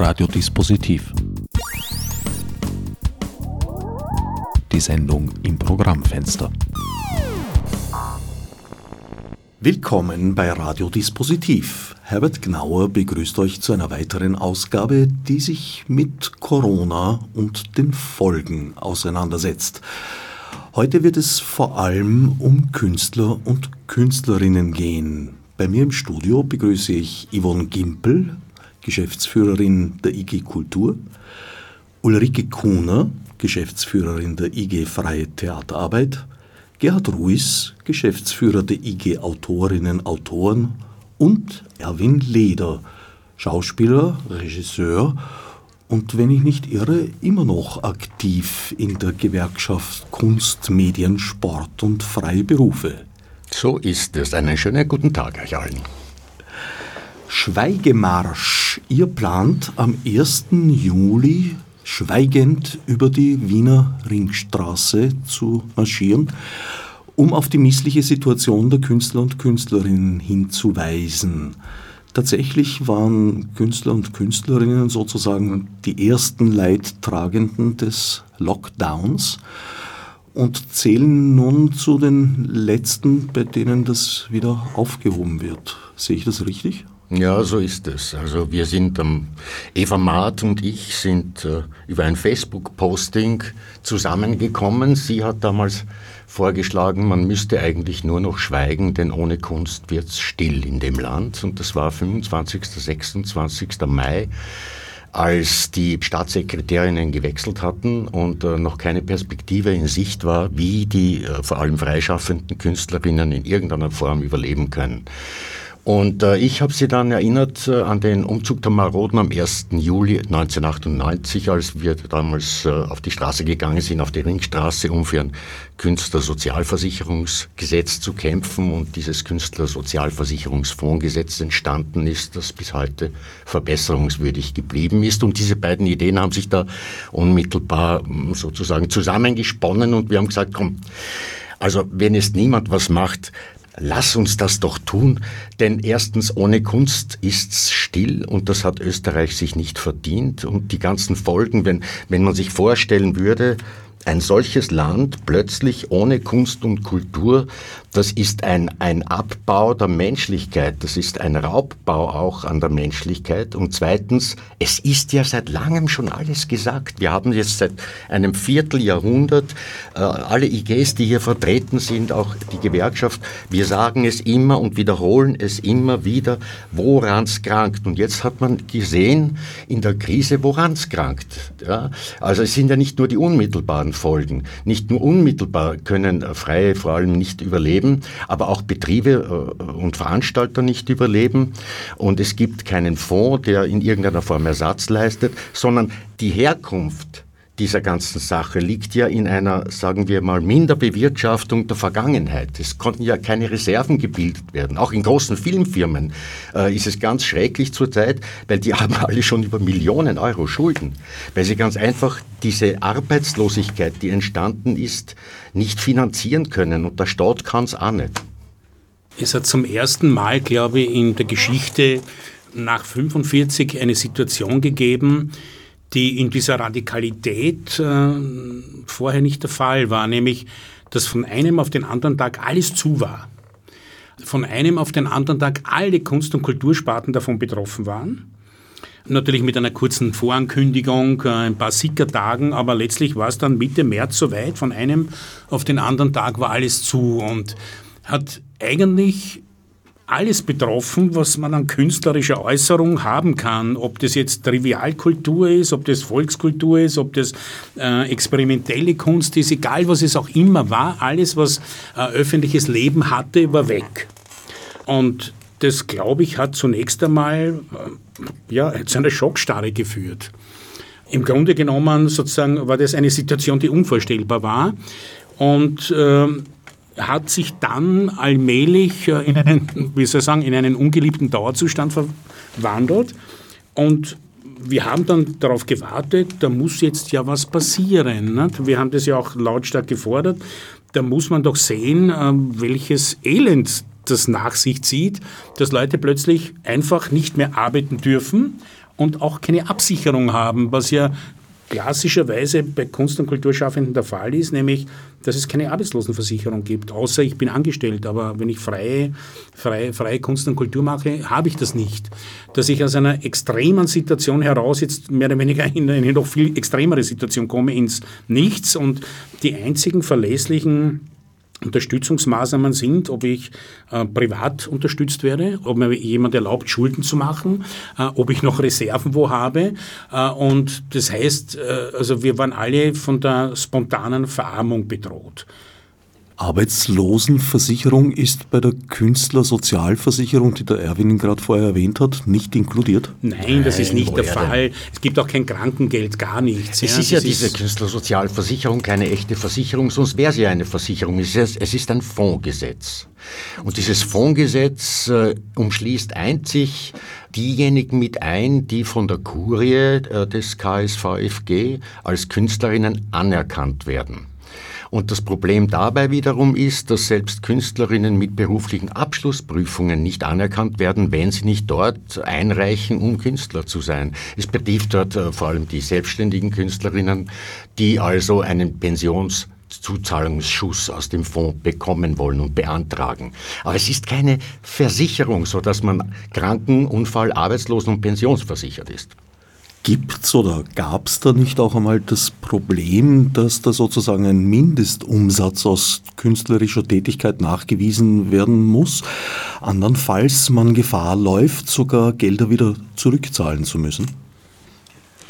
Radiodispositiv. Die Sendung im Programmfenster. Willkommen bei Radiodispositiv. Herbert Gnauer begrüßt euch zu einer weiteren Ausgabe, die sich mit Corona und den Folgen auseinandersetzt. Heute wird es vor allem um Künstler und Künstlerinnen gehen. Bei mir im Studio begrüße ich Yvonne Gimpel, Geschäftsführerin der IG Kultur, Ulrike Kuhner, Geschäftsführerin der IG Freie Theaterarbeit, Gerhard Ruiz, Geschäftsführer der IG Autorinnen Autoren und Erwin Leder, Schauspieler, Regisseur und wenn ich nicht irre, immer noch aktiv in der Gewerkschaft Kunst, Medien, Sport und freie Berufe. So ist es. Einen schönen guten Tag euch allen. Schweigemarsch. Ihr plant am 1. Juli schweigend über die Wiener Ringstraße zu marschieren, um auf die missliche Situation der Künstler und Künstlerinnen hinzuweisen. Tatsächlich waren Künstler und Künstlerinnen sozusagen die ersten Leidtragenden des Lockdowns und zählen nun zu den letzten, bei denen das wieder aufgehoben wird. Sehe ich das richtig? Ja, so ist es. Also wir sind, ähm, Eva Maat und ich sind äh, über ein Facebook-Posting zusammengekommen. Sie hat damals vorgeschlagen, man müsste eigentlich nur noch schweigen, denn ohne Kunst wird's still in dem Land. Und das war 25., 26. Mai als die Staatssekretärinnen gewechselt hatten und äh, noch keine Perspektive in Sicht war, wie die äh, vor allem freischaffenden Künstlerinnen in irgendeiner Form überleben können. Und äh, ich habe sie dann erinnert äh, an den Umzug der Maroden am 1. Juli 1998, als wir damals äh, auf die Straße gegangen sind, auf die Ringstraße, um für ein Künstlersozialversicherungsgesetz zu kämpfen. Und dieses Künstlersozialversicherungsfondsgesetz entstanden ist, das bis heute verbesserungswürdig geblieben ist. Und diese beiden Ideen haben sich da unmittelbar hm, sozusagen zusammengesponnen und wir haben gesagt, komm, also wenn jetzt niemand was macht, Lass uns das doch tun, denn erstens ohne Kunst ist's still und das hat Österreich sich nicht verdient. Und die ganzen Folgen, wenn, wenn man sich vorstellen würde, ein solches Land plötzlich ohne Kunst und Kultur, das ist ein, ein Abbau der Menschlichkeit, das ist ein Raubbau auch an der Menschlichkeit. Und zweitens, es ist ja seit langem schon alles gesagt. Wir haben jetzt seit einem Vierteljahrhundert äh, alle IGs, die hier vertreten sind, auch die Gewerkschaft, wir sagen es immer und wiederholen es immer wieder, woran es krankt. Und jetzt hat man gesehen in der Krise, woran es krankt. Ja? Also es sind ja nicht nur die unmittelbaren Folgen. Nicht nur unmittelbar können Freie vor allem nicht überleben, aber auch Betriebe äh, und Veranstalter nicht überleben. Und es gibt keinen Fonds, der in irgendeiner Form Ersatz leistet, sondern die Herkunft dieser ganzen Sache liegt ja in einer, sagen wir mal, Minderbewirtschaftung der Vergangenheit. Es konnten ja keine Reserven gebildet werden. Auch in großen Filmfirmen äh, ist es ganz schrecklich zurzeit, weil die haben alle schon über Millionen Euro Schulden, weil sie ganz einfach diese Arbeitslosigkeit, die entstanden ist, nicht finanzieren können. Und der Staat kann es auch nicht. Es hat zum ersten Mal, glaube ich, in der Geschichte nach 45 eine Situation gegeben, die in dieser Radikalität äh, vorher nicht der Fall war, nämlich dass von einem auf den anderen Tag alles zu war. Von einem auf den anderen Tag alle Kunst- und Kultursparten davon betroffen waren. Natürlich mit einer kurzen Vorankündigung, äh, ein paar Sickertagen, aber letztlich war es dann Mitte März soweit. Von einem auf den anderen Tag war alles zu und hat eigentlich alles betroffen, was man an künstlerischer Äußerung haben kann. Ob das jetzt Trivialkultur ist, ob das Volkskultur ist, ob das äh, experimentelle Kunst ist, egal was es auch immer war, alles, was äh, öffentliches Leben hatte, war weg. Und das, glaube ich, hat zunächst einmal äh, ja, zu einer Schockstarre geführt. Im Grunde genommen sozusagen war das eine Situation, die unvorstellbar war. Und äh, hat sich dann allmählich äh, in einen, wie soll ich sagen, in einen ungeliebten Dauerzustand verwandelt. Und wir haben dann darauf gewartet, da muss jetzt ja was passieren. Wir haben das ja auch lautstark gefordert. Da muss man doch sehen, äh, welches Elend das nach sich zieht, dass Leute plötzlich einfach nicht mehr arbeiten dürfen und auch keine Absicherung haben, was ja klassischerweise bei Kunst- und Kulturschaffenden der Fall ist, nämlich, dass es keine Arbeitslosenversicherung gibt, außer ich bin angestellt. Aber wenn ich freie, freie, freie Kunst und Kultur mache, habe ich das nicht. Dass ich aus einer extremen Situation heraus jetzt mehr oder weniger in eine noch viel extremere Situation komme, ins Nichts und die einzigen verlässlichen Unterstützungsmaßnahmen sind, ob ich äh, privat unterstützt werde, ob mir jemand erlaubt, Schulden zu machen, äh, ob ich noch Reserven wo habe. Äh, und das heißt, äh, also wir waren alle von der spontanen Verarmung bedroht. Arbeitslosenversicherung ist bei der Künstlersozialversicherung, die der Erwin gerade vorher erwähnt hat, nicht inkludiert? Nein, das ist nicht der Fall. Es gibt auch kein Krankengeld, gar nichts. Es ja. ist ja diese ist Künstlersozialversicherung keine echte Versicherung, sonst wäre sie ja eine Versicherung. Es ist, es ist ein Fondsgesetz. Und dieses Fondsgesetz äh, umschließt einzig diejenigen mit ein, die von der Kurie äh, des KSVFG als Künstlerinnen anerkannt werden. Und das Problem dabei wiederum ist, dass selbst Künstlerinnen mit beruflichen Abschlussprüfungen nicht anerkannt werden, wenn sie nicht dort einreichen, um Künstler zu sein. Es betrifft dort äh, vor allem die selbstständigen Künstlerinnen, die also einen Pensions Zuzahlungsschuss aus dem Fonds bekommen wollen und beantragen. Aber es ist keine Versicherung, so dass man Kranken, Unfall, Arbeitslosen und pensionsversichert ist. Gibt es oder gab es da nicht auch einmal das Problem, dass da sozusagen ein Mindestumsatz aus künstlerischer Tätigkeit nachgewiesen werden muss, andernfalls man Gefahr läuft, sogar Gelder wieder zurückzahlen zu müssen?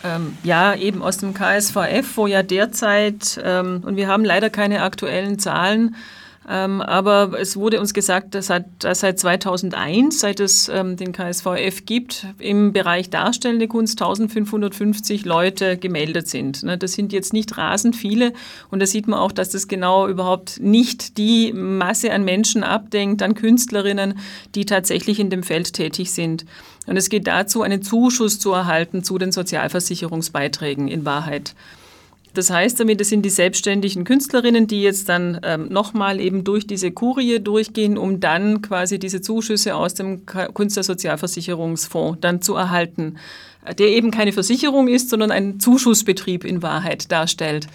Ähm, ja, eben aus dem KSVF, wo ja derzeit, ähm, und wir haben leider keine aktuellen Zahlen, aber es wurde uns gesagt, dass seit, dass seit 2001, seit es ähm, den KSVF gibt, im Bereich darstellende Kunst 1550 Leute gemeldet sind. Ne, das sind jetzt nicht rasend viele und da sieht man auch, dass das genau überhaupt nicht die Masse an Menschen abdenkt, an Künstlerinnen, die tatsächlich in dem Feld tätig sind. Und es geht dazu, einen Zuschuss zu erhalten zu den Sozialversicherungsbeiträgen in Wahrheit. Das heißt damit, es sind die selbstständigen Künstlerinnen, die jetzt dann ähm, nochmal eben durch diese Kurie durchgehen, um dann quasi diese Zuschüsse aus dem Künstlersozialversicherungsfonds dann zu erhalten, der eben keine Versicherung ist, sondern ein Zuschussbetrieb in Wahrheit darstellt.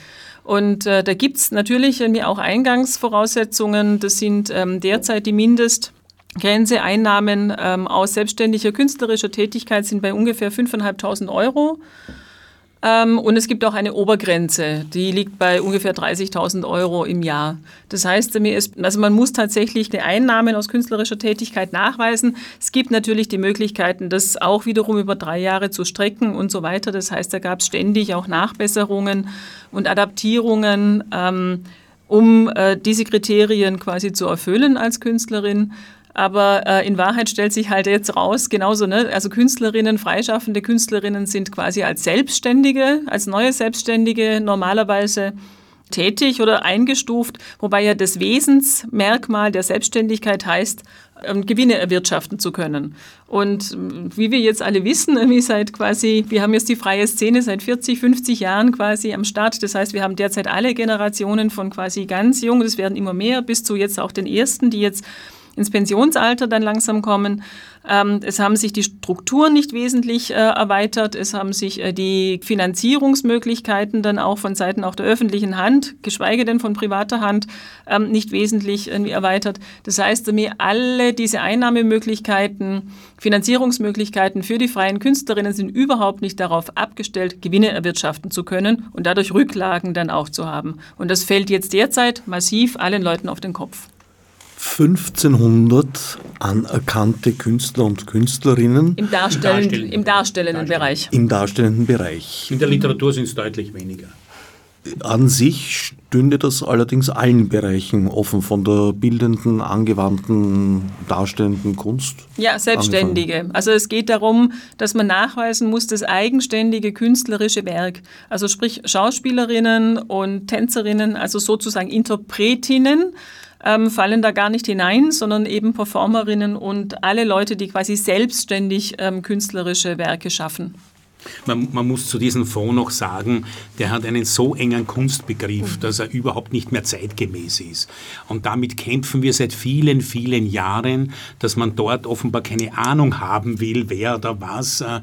Und äh, da gibt es natürlich auch Eingangsvoraussetzungen. Das sind ähm, derzeit die Mindest- Grenze ähm, aus selbstständiger künstlerischer Tätigkeit sind bei ungefähr 5.500 Euro. Ähm, und es gibt auch eine Obergrenze, die liegt bei ungefähr 30.000 Euro im Jahr. Das heißt, also man muss tatsächlich die Einnahmen aus künstlerischer Tätigkeit nachweisen. Es gibt natürlich die Möglichkeiten, das auch wiederum über drei Jahre zu strecken und so weiter. Das heißt, da gab es ständig auch Nachbesserungen und Adaptierungen, ähm, um äh, diese Kriterien quasi zu erfüllen als Künstlerin. Aber äh, in Wahrheit stellt sich halt jetzt raus, genauso, ne? also Künstlerinnen, freischaffende Künstlerinnen sind quasi als Selbstständige, als neue Selbstständige normalerweise tätig oder eingestuft, wobei ja das Wesensmerkmal der Selbstständigkeit heißt, ähm, Gewinne erwirtschaften zu können. Und ähm, wie wir jetzt alle wissen, wie seit quasi, wir haben jetzt die freie Szene seit 40, 50 Jahren quasi am Start. Das heißt, wir haben derzeit alle Generationen von quasi ganz jung, das werden immer mehr, bis zu jetzt auch den ersten, die jetzt ins Pensionsalter dann langsam kommen. Ähm, es haben sich die Strukturen nicht wesentlich äh, erweitert. Es haben sich äh, die Finanzierungsmöglichkeiten dann auch von Seiten auch der öffentlichen Hand, geschweige denn von privater Hand, ähm, nicht wesentlich irgendwie erweitert. Das heißt, mir alle diese Einnahmemöglichkeiten, Finanzierungsmöglichkeiten für die freien Künstlerinnen sind überhaupt nicht darauf abgestellt, Gewinne erwirtschaften zu können und dadurch Rücklagen dann auch zu haben. Und das fällt jetzt derzeit massiv allen Leuten auf den Kopf. 1500 anerkannte Künstler und Künstlerinnen. Im, Darstellen, Darstellen, im darstellenden Bereich. Im darstellenden Bereich. In der Literatur sind es deutlich weniger. An sich stünde das allerdings allen Bereichen offen, von der bildenden, angewandten, darstellenden Kunst. Ja, Selbstständige. Angefangen. Also es geht darum, dass man nachweisen muss, das eigenständige künstlerische Werk. Also sprich Schauspielerinnen und Tänzerinnen, also sozusagen Interpretinnen ähm, fallen da gar nicht hinein, sondern eben Performerinnen und alle Leute, die quasi selbstständig ähm, künstlerische Werke schaffen. Man, man, muss zu diesem Fonds noch sagen, der hat einen so engen Kunstbegriff, mhm. dass er überhaupt nicht mehr zeitgemäß ist. Und damit kämpfen wir seit vielen, vielen Jahren, dass man dort offenbar keine Ahnung haben will, wer oder was äh,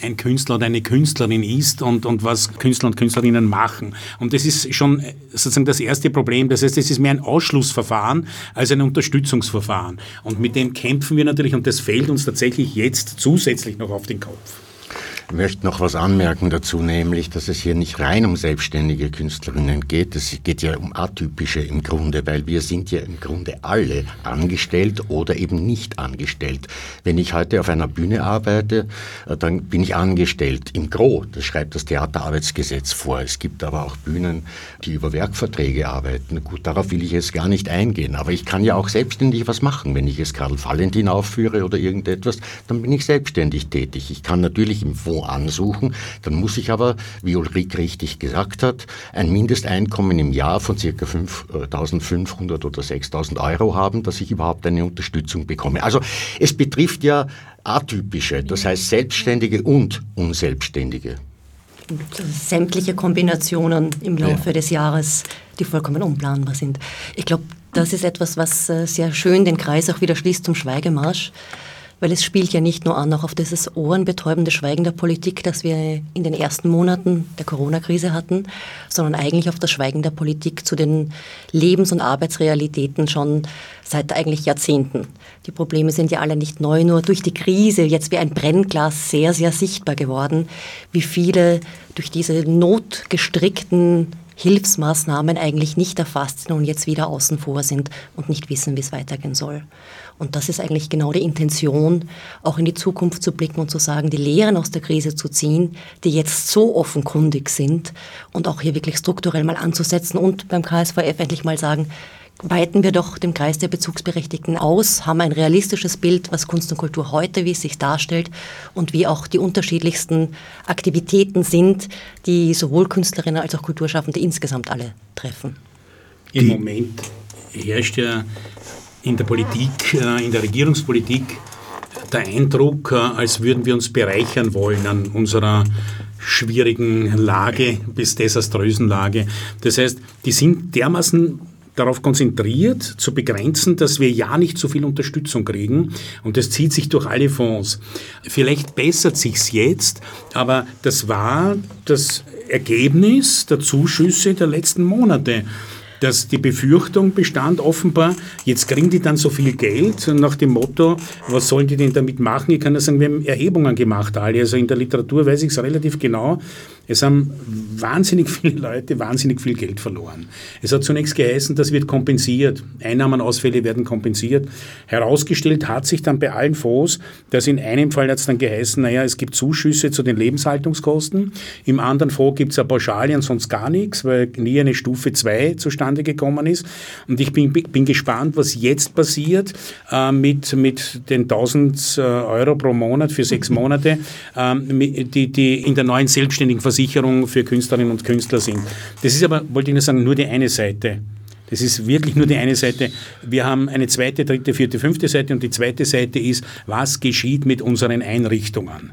ein Künstler oder eine Künstlerin ist und, und was Künstler und Künstlerinnen machen. Und das ist schon äh, sozusagen das erste Problem. Das heißt, es ist mehr ein Ausschlussverfahren als ein Unterstützungsverfahren. Und mit dem kämpfen wir natürlich und das fällt uns tatsächlich jetzt zusätzlich noch auf den Kopf. Möchte noch was anmerken dazu, nämlich, dass es hier nicht rein um selbstständige Künstlerinnen geht. Es geht ja um atypische im Grunde, weil wir sind ja im Grunde alle angestellt oder eben nicht angestellt. Wenn ich heute auf einer Bühne arbeite, äh, dann bin ich angestellt im Gro. Das schreibt das Theaterarbeitsgesetz vor. Es gibt aber auch Bühnen, die über Werkverträge arbeiten. Gut, darauf will ich jetzt gar nicht eingehen. Aber ich kann ja auch selbstständig was machen. Wenn ich jetzt Karl Valentin aufführe oder irgendetwas, dann bin ich selbstständig tätig. Ich kann natürlich im Ansuchen. Dann muss ich aber, wie Ulrike richtig gesagt hat, ein Mindesteinkommen im Jahr von ca. 5.500 oder 6.000 Euro haben, dass ich überhaupt eine Unterstützung bekomme. Also es betrifft ja atypische, das heißt Selbstständige und Unselbstständige. Sämtliche Kombinationen im Laufe ja. des Jahres, die vollkommen unplanbar sind. Ich glaube, das ist etwas, was äh, sehr schön den Kreis auch wieder schließt zum Schweigemarsch weil es spielt ja nicht nur an auch auf dieses ohrenbetäubende Schweigen der Politik, das wir in den ersten Monaten der Corona-Krise hatten, sondern eigentlich auf das Schweigen der Politik zu den Lebens- und Arbeitsrealitäten schon seit eigentlich Jahrzehnten. Die Probleme sind ja alle nicht neu, nur durch die Krise jetzt wie ein Brennglas sehr, sehr sichtbar geworden, wie viele durch diese notgestrickten Hilfsmaßnahmen eigentlich nicht erfasst sind und jetzt wieder außen vor sind und nicht wissen, wie es weitergehen soll. Und das ist eigentlich genau die Intention, auch in die Zukunft zu blicken und zu sagen, die Lehren aus der Krise zu ziehen, die jetzt so offenkundig sind und auch hier wirklich strukturell mal anzusetzen und beim KSVF endlich mal sagen, weiten wir doch den Kreis der Bezugsberechtigten aus, haben ein realistisches Bild, was Kunst und Kultur heute, wie es sich darstellt und wie auch die unterschiedlichsten Aktivitäten sind, die sowohl Künstlerinnen als auch Kulturschaffende insgesamt alle treffen. Im Moment herrscht ja in der Politik, äh, in der Regierungspolitik der Eindruck, äh, als würden wir uns bereichern wollen an unserer schwierigen Lage bis desaströsen Lage. Das heißt, die sind dermaßen darauf konzentriert, zu begrenzen, dass wir ja nicht so viel Unterstützung kriegen. Und das zieht sich durch alle Fonds. Vielleicht bessert sich's jetzt, aber das war das Ergebnis der Zuschüsse der letzten Monate dass die Befürchtung bestand offenbar, jetzt kriegen die dann so viel Geld nach dem Motto, was sollen die denn damit machen? Ich kann ja sagen, wir haben Erhebungen gemacht alle, also in der Literatur weiß ich es relativ genau. Es haben wahnsinnig viele Leute wahnsinnig viel Geld verloren. Es hat zunächst geheißen, das wird kompensiert. Einnahmenausfälle werden kompensiert. Herausgestellt hat sich dann bei allen Fonds, dass in einem Fall hat es dann geheißen, naja, es gibt Zuschüsse zu den Lebenshaltungskosten. Im anderen Fonds gibt es eine Pauschale und sonst gar nichts, weil nie eine Stufe 2 zustande gekommen ist. Und ich bin, bin gespannt, was jetzt passiert äh, mit, mit den 1000 äh, Euro pro Monat für sechs Monate, äh, die, die in der neuen selbstständigen Versicherung für Künstlerinnen und Künstler sind. Das ist aber, wollte ich nur sagen, nur die eine Seite. Das ist wirklich nur die eine Seite. Wir haben eine zweite, dritte, vierte, fünfte Seite und die zweite Seite ist, was geschieht mit unseren Einrichtungen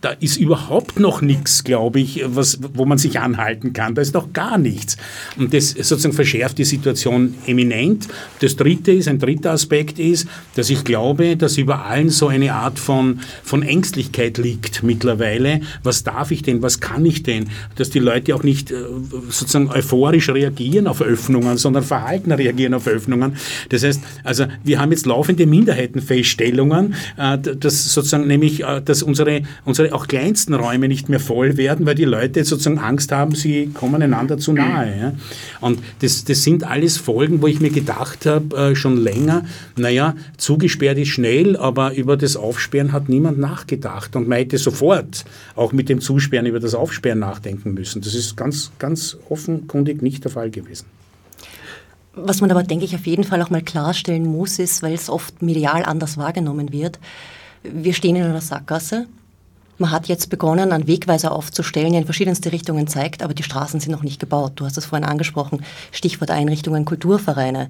da ist überhaupt noch nichts, glaube ich, was, wo man sich anhalten kann. Da ist noch gar nichts. Und das sozusagen verschärft die Situation eminent. Das dritte ist, ein dritter Aspekt ist, dass ich glaube, dass über allen so eine Art von, von Ängstlichkeit liegt mittlerweile. Was darf ich denn? Was kann ich denn? Dass die Leute auch nicht äh, sozusagen euphorisch reagieren auf Öffnungen, sondern verhalten reagieren auf Öffnungen. Das heißt, also wir haben jetzt laufende Minderheitenfeststellungen, äh, dass sozusagen nämlich, äh, dass unsere, unsere auch kleinsten Räume nicht mehr voll werden, weil die Leute sozusagen Angst haben, sie kommen einander zu nahe. Ja. Und das, das sind alles Folgen, wo ich mir gedacht habe, äh, schon länger, naja, zugesperrt ist schnell, aber über das Aufsperren hat niemand nachgedacht. Und man hätte sofort auch mit dem Zusperren über das Aufsperren nachdenken müssen. Das ist ganz, ganz offenkundig nicht der Fall gewesen. Was man aber, denke ich, auf jeden Fall auch mal klarstellen muss, ist, weil es oft medial anders wahrgenommen wird, wir stehen in einer Sackgasse. Man hat jetzt begonnen, einen Wegweiser aufzustellen, der in verschiedenste Richtungen zeigt, aber die Straßen sind noch nicht gebaut. Du hast es vorhin angesprochen, Stichwort Einrichtungen, Kulturvereine.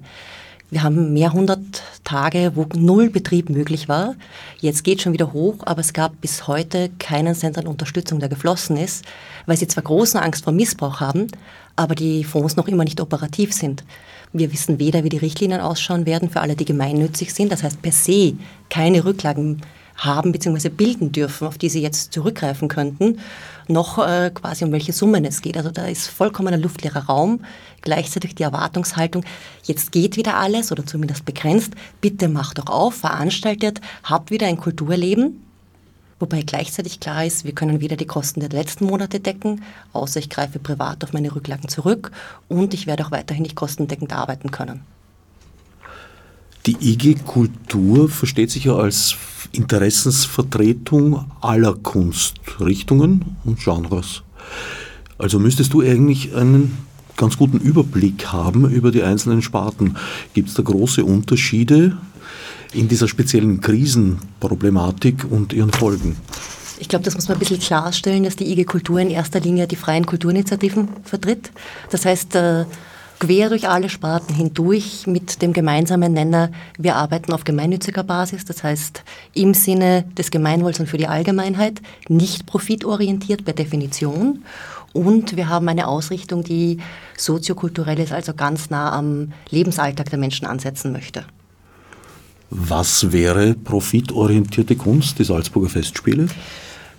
Wir haben mehr hundert Tage, wo null Betrieb möglich war. Jetzt geht schon wieder hoch, aber es gab bis heute keinen Cent an Unterstützung, der geflossen ist, weil sie zwar große Angst vor Missbrauch haben, aber die Fonds noch immer nicht operativ sind. Wir wissen weder, wie die Richtlinien ausschauen werden für alle, die gemeinnützig sind, das heißt per se keine Rücklagen haben bzw. bilden dürfen, auf die sie jetzt zurückgreifen könnten, noch äh, quasi um welche Summen es geht. Also da ist vollkommener luftleerer Raum. Gleichzeitig die Erwartungshaltung, jetzt geht wieder alles oder zumindest begrenzt, bitte macht doch auf, veranstaltet, habt wieder ein Kulturleben. Wobei gleichzeitig klar ist, wir können wieder die Kosten der letzten Monate decken, außer ich greife privat auf meine Rücklagen zurück und ich werde auch weiterhin nicht kostendeckend arbeiten können. Die IG Kultur versteht sich ja als Interessensvertretung aller Kunstrichtungen und Genres. Also müsstest du eigentlich einen ganz guten Überblick haben über die einzelnen Sparten. Gibt es da große Unterschiede in dieser speziellen Krisenproblematik und ihren Folgen? Ich glaube, das muss man ein bisschen klarstellen, dass die IG Kultur in erster Linie die freien Kulturinitiativen vertritt. Das heißt, äh, quer durch alle Sparten hindurch mit dem gemeinsamen Nenner, wir arbeiten auf gemeinnütziger Basis, das heißt im Sinne des Gemeinwohls und für die Allgemeinheit, nicht profitorientiert per Definition. Und wir haben eine Ausrichtung, die soziokulturell ist, also ganz nah am Lebensalltag der Menschen ansetzen möchte. Was wäre profitorientierte Kunst, die Salzburger Festspiele?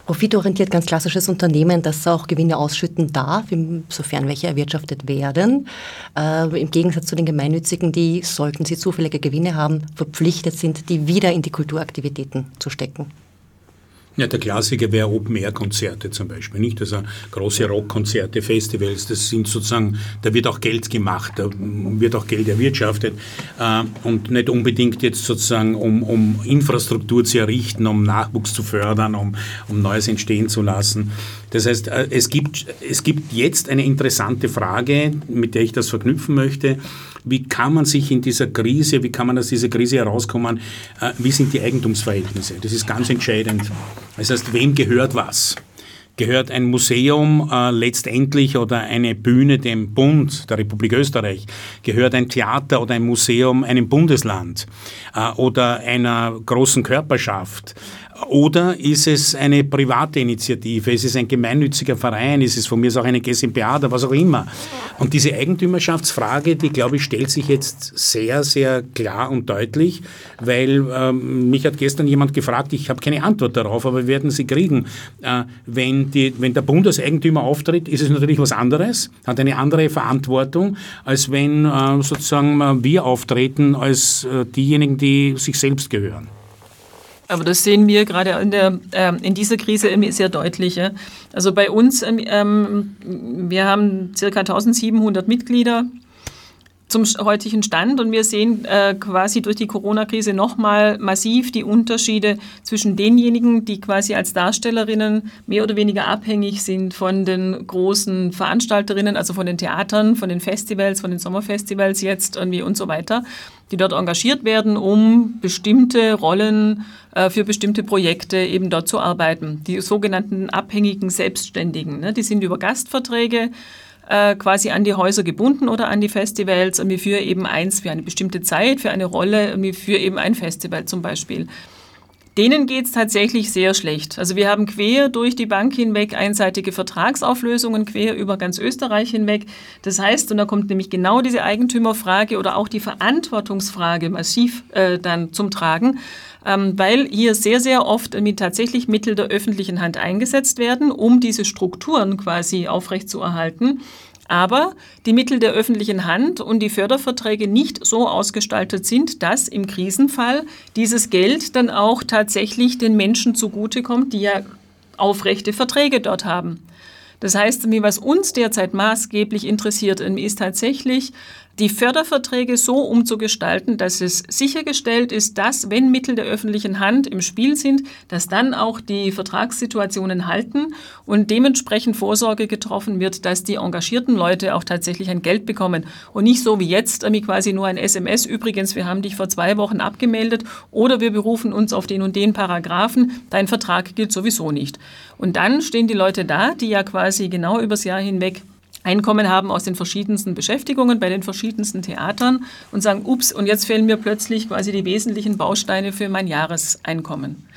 Profitorientiert ganz klassisches Unternehmen, das auch Gewinne ausschütten darf, sofern welche erwirtschaftet werden. Äh, Im Gegensatz zu den Gemeinnützigen, die, sollten sie zufällige Gewinne haben, verpflichtet sind, die wieder in die Kulturaktivitäten zu stecken. Ja, der Klassiker wäre Open-Air-Konzerte zum Beispiel, nicht? Also große Rockkonzerte, Festivals, das sind sozusagen, da wird auch Geld gemacht, da wird auch Geld erwirtschaftet äh, und nicht unbedingt jetzt sozusagen, um, um Infrastruktur zu errichten, um Nachwuchs zu fördern, um, um Neues entstehen zu lassen. Das heißt, äh, es gibt, es gibt jetzt eine interessante Frage, mit der ich das verknüpfen möchte wie kann man sich in dieser Krise, wie kann man aus dieser Krise herauskommen, äh, wie sind die Eigentumsverhältnisse? Das ist ganz entscheidend. Das heißt, wem gehört was? Gehört ein Museum äh, letztendlich oder eine Bühne dem Bund der Republik Österreich? Gehört ein Theater oder ein Museum einem Bundesland äh, oder einer großen Körperschaft? Oder ist es eine private Initiative? Ist es ein gemeinnütziger Verein? Ist es von mir auch eine GmbH oder was auch immer? Und diese Eigentümerschaftsfrage, die glaube ich, stellt sich jetzt sehr, sehr klar und deutlich, weil ähm, mich hat gestern jemand gefragt, ich habe keine Antwort darauf, aber wir werden sie kriegen. Äh, wenn, die, wenn der Bundeseigentümer auftritt, ist es natürlich was anderes, hat eine andere Verantwortung, als wenn äh, sozusagen wir auftreten als äh, diejenigen, die sich selbst gehören. Aber das sehen wir gerade in, der, äh, in dieser Krise sehr deutlich. Ja? Also bei uns, ähm, ähm wir haben ca. 1700 Mitglieder zum heutigen Stand und wir sehen äh, quasi durch die Corona-Krise nochmal massiv die Unterschiede zwischen denjenigen, die quasi als Darstellerinnen mehr oder weniger abhängig sind von den großen Veranstalterinnen, also von den Theatern, von den Festivals, von den Sommerfestivals jetzt irgendwie und so weiter, die dort engagiert werden, um bestimmte Rollen äh, für bestimmte Projekte eben dort zu arbeiten. Die sogenannten abhängigen Selbstständigen, ne, die sind über Gastverträge äh, quasi an die Häuser gebunden oder an die Festivals irgendwie für eben eins, für eine bestimmte Zeit, für eine Rolle, irgendwie für eben ein Festival zum Beispiel. Denen geht es tatsächlich sehr schlecht. Also wir haben quer durch die Bank hinweg einseitige Vertragsauflösungen, quer über ganz Österreich hinweg. Das heißt, und da kommt nämlich genau diese Eigentümerfrage oder auch die Verantwortungsfrage massiv äh, dann zum Tragen, ähm, weil hier sehr, sehr oft mit tatsächlich Mittel der öffentlichen Hand eingesetzt werden, um diese Strukturen quasi aufrechtzuerhalten aber die Mittel der öffentlichen Hand und die Förderverträge nicht so ausgestaltet sind, dass im Krisenfall dieses Geld dann auch tatsächlich den Menschen zugutekommt, die ja aufrechte Verträge dort haben. Das heißt, was uns derzeit maßgeblich interessiert, ist tatsächlich die Förderverträge so umzugestalten, dass es sichergestellt ist, dass, wenn Mittel der öffentlichen Hand im Spiel sind, dass dann auch die Vertragssituationen halten und dementsprechend Vorsorge getroffen wird, dass die engagierten Leute auch tatsächlich ein Geld bekommen und nicht so wie jetzt quasi nur ein SMS. Übrigens, wir haben dich vor zwei Wochen abgemeldet oder wir berufen uns auf den und den Paragraphen. Dein Vertrag gilt sowieso nicht. Und dann stehen die Leute da, die ja quasi genau übers Jahr hinweg Einkommen haben aus den verschiedensten Beschäftigungen bei den verschiedensten Theatern und sagen, ups, und jetzt fehlen mir plötzlich quasi die wesentlichen Bausteine für mein Jahreseinkommen.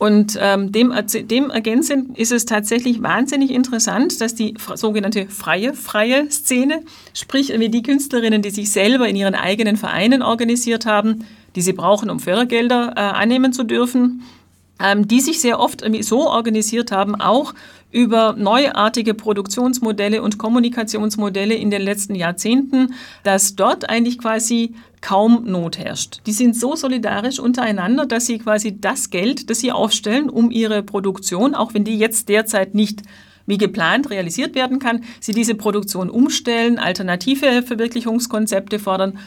Und ähm, dem, dem ergänzend ist es tatsächlich wahnsinnig interessant, dass die sogenannte freie, freie Szene, sprich wie die Künstlerinnen, die sich selber in ihren eigenen Vereinen organisiert haben, die sie brauchen, um Fördergelder äh, annehmen zu dürfen, ähm, die sich sehr oft so organisiert haben, auch über neuartige Produktionsmodelle und Kommunikationsmodelle in den letzten Jahrzehnten, dass dort eigentlich quasi kaum Not herrscht. Die sind so solidarisch untereinander, dass sie quasi das Geld, das sie aufstellen, um ihre Produktion, auch wenn die jetzt derzeit nicht wie geplant realisiert werden kann, sie diese Produktion umstellen, alternative Verwirklichungskonzepte fordern,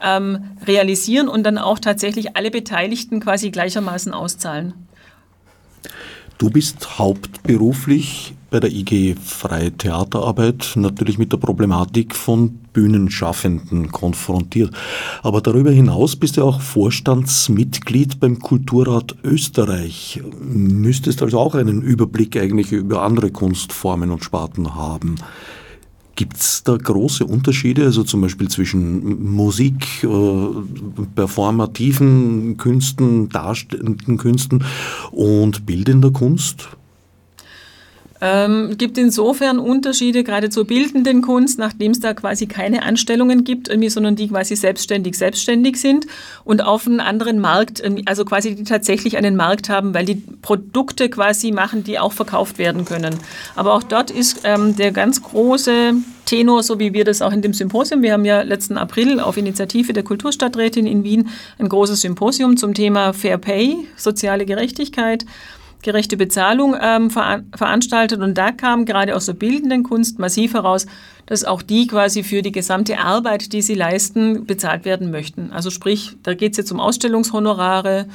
ähm, realisieren und dann auch tatsächlich alle Beteiligten quasi gleichermaßen auszahlen. Du bist hauptberuflich bei der IG Freie Theaterarbeit natürlich mit der Problematik von Bühnenschaffenden konfrontiert. Aber darüber hinaus bist du auch Vorstandsmitglied beim Kulturrat Österreich. Müsstest also auch einen Überblick eigentlich über andere Kunstformen und Sparten haben. Gibt es da große Unterschiede, also zum Beispiel zwischen Musik, äh, performativen Künsten, darstellenden Künsten und bildender Kunst? Ähm, gibt insofern Unterschiede gerade zur bildenden Kunst, nachdem es da quasi keine Anstellungen gibt, irgendwie, sondern die quasi selbstständig selbstständig sind und auf einen anderen Markt, also quasi die tatsächlich einen Markt haben, weil die Produkte quasi machen, die auch verkauft werden können. Aber auch dort ist ähm, der ganz große Tenor, so wie wir das auch in dem Symposium, wir haben ja letzten April auf Initiative der Kulturstadträtin in Wien ein großes Symposium zum Thema Fair Pay, soziale Gerechtigkeit gerechte Bezahlung ähm, ver veranstaltet. Und da kam gerade aus der bildenden Kunst massiv heraus, dass auch die quasi für die gesamte Arbeit, die sie leisten, bezahlt werden möchten. Also sprich, da geht es jetzt um Ausstellungshonorare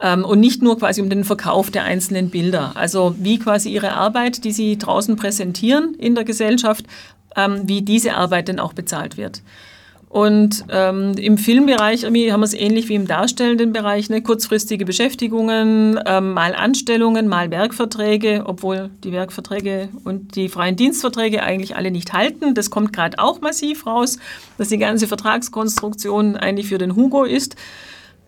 ähm, und nicht nur quasi um den Verkauf der einzelnen Bilder. Also wie quasi ihre Arbeit, die sie draußen präsentieren in der Gesellschaft, ähm, wie diese Arbeit denn auch bezahlt wird. Und ähm, im Filmbereich haben wir es ähnlich wie im darstellenden Bereich, ne? kurzfristige Beschäftigungen, ähm, mal Anstellungen, mal Werkverträge, obwohl die Werkverträge und die freien Dienstverträge eigentlich alle nicht halten. Das kommt gerade auch massiv raus, dass die ganze Vertragskonstruktion eigentlich für den Hugo ist.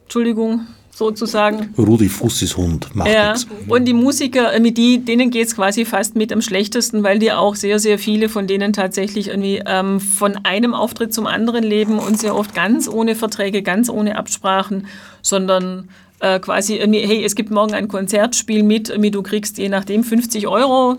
Entschuldigung, sozusagen. Rudi Fussis Hund macht ja. Nichts. Und die Musiker, äh, mit die, denen geht es quasi fast mit am schlechtesten, weil die auch sehr, sehr viele von denen tatsächlich irgendwie ähm, von einem Auftritt zum anderen leben und sehr oft ganz ohne Verträge, ganz ohne Absprachen, sondern äh, quasi irgendwie, hey, es gibt morgen ein Konzertspiel mit, du kriegst je nachdem 50 Euro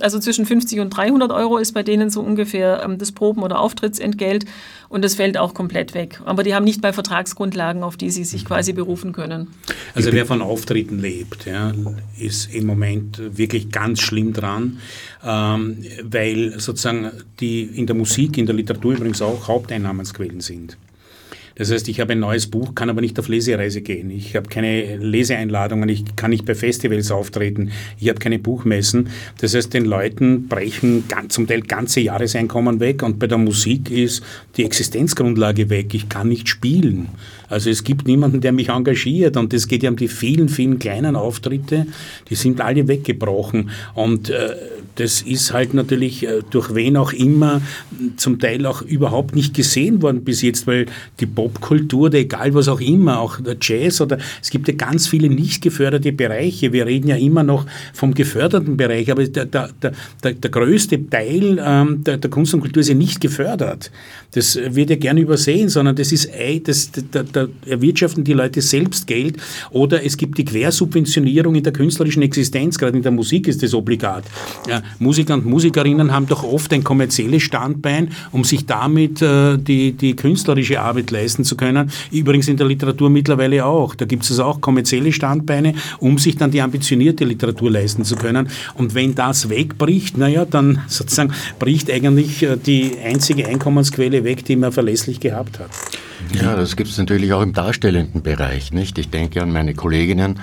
also zwischen 50 und 300 Euro ist bei denen so ungefähr ähm, das Proben- oder Auftrittsentgelt und das fällt auch komplett weg. Aber die haben nicht bei Vertragsgrundlagen, auf die sie sich quasi berufen können. Also wer von Auftritten lebt, ja, ist im Moment wirklich ganz schlimm dran, ähm, weil sozusagen die in der Musik, in der Literatur übrigens auch Haupteinnahmensquellen sind. Das heißt, ich habe ein neues Buch, kann aber nicht auf Lesereise gehen. Ich habe keine Leseeinladungen, ich kann nicht bei Festivals auftreten, ich habe keine Buchmessen. Das heißt, den Leuten brechen zum Teil ganze Jahreseinkommen weg und bei der Musik ist die Existenzgrundlage weg. Ich kann nicht spielen. Also es gibt niemanden, der mich engagiert und es geht ja um die vielen, vielen kleinen Auftritte, die sind alle weggebrochen und äh, das ist halt natürlich äh, durch wen auch immer zum Teil auch überhaupt nicht gesehen worden bis jetzt, weil die Popkultur, egal was auch immer, auch der Jazz oder es gibt ja ganz viele nicht geförderte Bereiche. Wir reden ja immer noch vom geförderten Bereich, aber der, der, der, der größte Teil ähm, der, der Kunst und Kultur ist ja nicht gefördert. Das wird ja gerne übersehen, sondern das ist, das, da, da erwirtschaften die Leute selbst Geld oder es gibt die Quersubventionierung in der künstlerischen Existenz, gerade in der Musik ist das obligat. Ja, Musiker und Musikerinnen haben doch oft ein kommerzielles Standbein, um sich damit äh, die, die künstlerische Arbeit leisten zu können. Übrigens in der Literatur mittlerweile auch. Da gibt es also auch kommerzielle Standbeine, um sich dann die ambitionierte Literatur leisten zu können. Und wenn das wegbricht, naja, dann sozusagen bricht eigentlich äh, die einzige Einkommensquelle Quelle weg, die man verlässlich gehabt hat. Ja, das gibt es natürlich auch im darstellenden Bereich. Nicht? Ich denke an meine Kolleginnen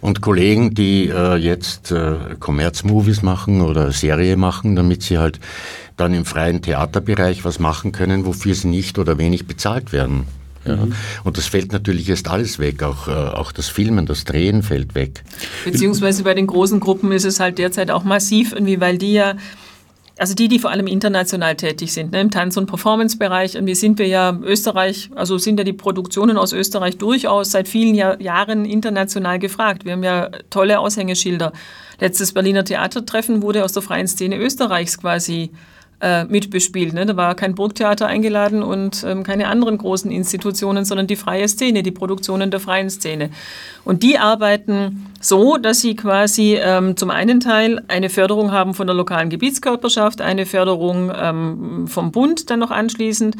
und Kollegen, die äh, jetzt äh, Commerz-Movies machen oder Serie machen, damit sie halt dann im freien Theaterbereich was machen können, wofür sie nicht oder wenig bezahlt werden. Ja. Mhm. Und das fällt natürlich erst alles weg, auch, äh, auch das Filmen, das Drehen fällt weg. Beziehungsweise bei den großen Gruppen ist es halt derzeit auch massiv, irgendwie, weil die ja also die, die vor allem international tätig sind, ne, im Tanz- und Performance-Bereich. Und wir sind wir ja Österreich, also sind ja die Produktionen aus Österreich durchaus seit vielen Jahr, Jahren international gefragt. Wir haben ja tolle Aushängeschilder. Letztes Berliner Theatertreffen wurde aus der freien Szene Österreichs quasi äh, mitbespielt. Ne? Da war kein Burgtheater eingeladen und ähm, keine anderen großen Institutionen, sondern die freie Szene, die Produktionen der freien Szene. Und die arbeiten so, dass sie quasi ähm, zum einen Teil eine Förderung haben von der lokalen Gebietskörperschaft, eine Förderung ähm, vom Bund dann noch anschließend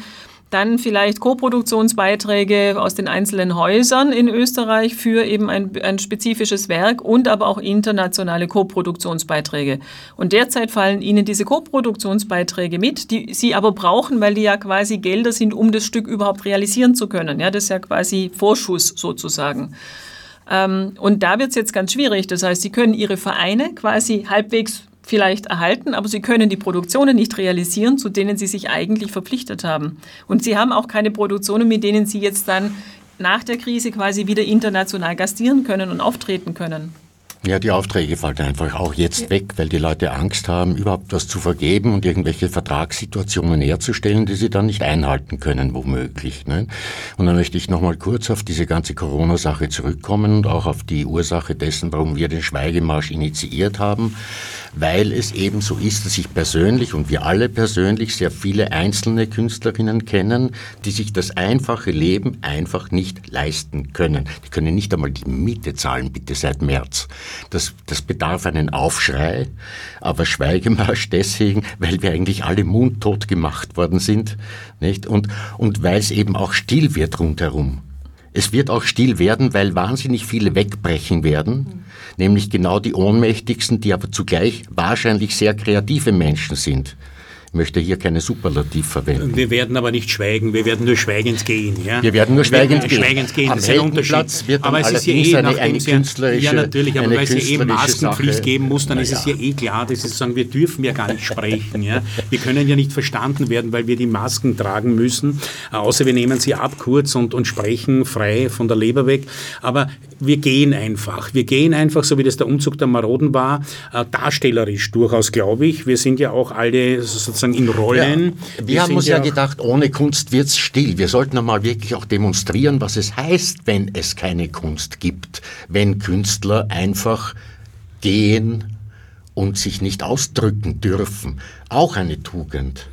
dann vielleicht Koproduktionsbeiträge aus den einzelnen Häusern in Österreich für eben ein, ein spezifisches Werk und aber auch internationale Koproduktionsbeiträge. Und derzeit fallen Ihnen diese Koproduktionsbeiträge mit, die Sie aber brauchen, weil die ja quasi Gelder sind, um das Stück überhaupt realisieren zu können. Ja, das ist ja quasi Vorschuss sozusagen. Ähm, und da wird es jetzt ganz schwierig. Das heißt, Sie können Ihre Vereine quasi halbwegs vielleicht erhalten, aber sie können die Produktionen nicht realisieren, zu denen sie sich eigentlich verpflichtet haben. Und sie haben auch keine Produktionen, mit denen sie jetzt dann nach der Krise quasi wieder international gastieren können und auftreten können. Ja, die Aufträge fallen einfach auch jetzt ja. weg, weil die Leute Angst haben, überhaupt was zu vergeben und irgendwelche Vertragssituationen herzustellen, die sie dann nicht einhalten können, womöglich. Ne? Und dann möchte ich nochmal kurz auf diese ganze Corona-Sache zurückkommen und auch auf die Ursache dessen, warum wir den Schweigemarsch initiiert haben weil es eben so ist, dass ich persönlich und wir alle persönlich sehr viele einzelne Künstlerinnen kennen, die sich das einfache Leben einfach nicht leisten können. Die können nicht einmal die Miete zahlen, bitte seit März. Das, das bedarf einen Aufschrei, aber Schweigemarsch deswegen, weil wir eigentlich alle mundtot gemacht worden sind, nicht? Und, und weil es eben auch still wird rundherum. Es wird auch still werden, weil wahnsinnig viele wegbrechen werden, nämlich genau die Ohnmächtigsten, die aber zugleich wahrscheinlich sehr kreative Menschen sind möchte hier keine Superlativ verwenden. Wir werden aber nicht schweigen, wir werden nur schweigend gehen. Ja? Wir werden nur schweigend wir gehen. Schweigend gehen. Am Heldenplatz wird dann aber es ist ja eh eine, eine künstlerische Ja, natürlich, aber weil es ja eh Maskenpflicht Sache. geben muss, dann naja. ist es ja eh klar, dass sie sagen, wir dürfen ja gar nicht sprechen. Ja? Wir können ja nicht verstanden werden, weil wir die Masken tragen müssen, außer wir nehmen sie ab kurz und, und sprechen frei von der Leber weg. Aber wir gehen einfach. Wir gehen einfach, so wie das der Umzug der Maroden war, äh, darstellerisch durchaus, glaube ich. Wir sind ja auch alle sozusagen sozusagen in Rollen. Ja, wir, haben uns ja gedacht, ohne Kunst wird es still. Wir sollten einmal wirklich auch demonstrieren, was es heißt, wenn es keine Kunst gibt. Wenn Künstler einfach gehen und sich nicht ausdrücken dürfen. Auch eine Tugend.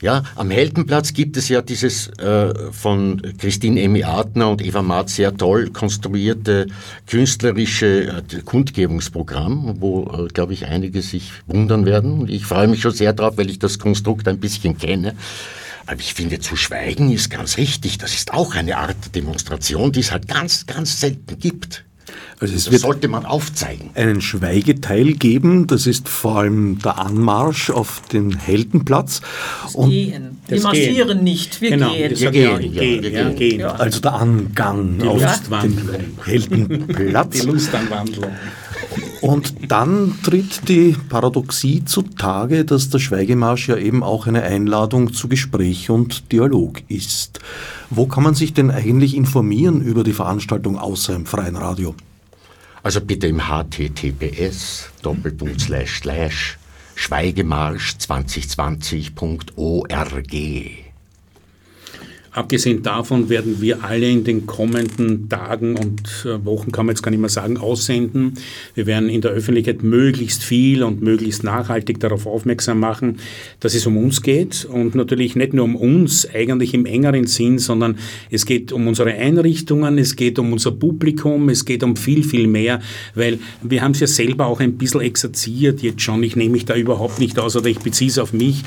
Ja, am Heldenplatz gibt es ja dieses äh, von Christine Emi Adner und Eva Maat sehr toll konstruierte künstlerische äh, Kundgebungsprogramm, wo, äh, glaube ich, einige sich wundern werden. Ich freue mich schon sehr drauf, weil ich das Konstrukt ein bisschen kenne. Aber ich finde, zu schweigen ist ganz richtig. Das ist auch eine Art Demonstration, die es halt ganz, ganz selten gibt. Also es das wird sollte man aufzeigen. Einen Schweigeteil geben, das ist vor allem der Anmarsch auf den Heldenplatz. Das und gehen. Wir marschieren gehen. nicht, wir genau, gehen. Wir gehen, ja, gehen, ja, gehen. gehen. Ja. Also der Angang Die auf den Heldenplatz. Die Lustanwandlung. Und dann tritt die Paradoxie zutage, dass der Schweigemarsch ja eben auch eine Einladung zu Gespräch und Dialog ist. Wo kann man sich denn eigentlich informieren über die Veranstaltung außer im freien Radio? Also bitte im https doppelpunkt slash slash schweigemarsch 2020.org. Abgesehen davon werden wir alle in den kommenden Tagen und äh, Wochen, kann man jetzt gar nicht mehr sagen, aussenden. Wir werden in der Öffentlichkeit möglichst viel und möglichst nachhaltig darauf aufmerksam machen, dass es um uns geht und natürlich nicht nur um uns, eigentlich im engeren Sinn, sondern es geht um unsere Einrichtungen, es geht um unser Publikum, es geht um viel, viel mehr, weil wir haben es ja selber auch ein bisschen exerziert jetzt schon. Ich nehme mich da überhaupt nicht aus oder ich beziehe es auf mich.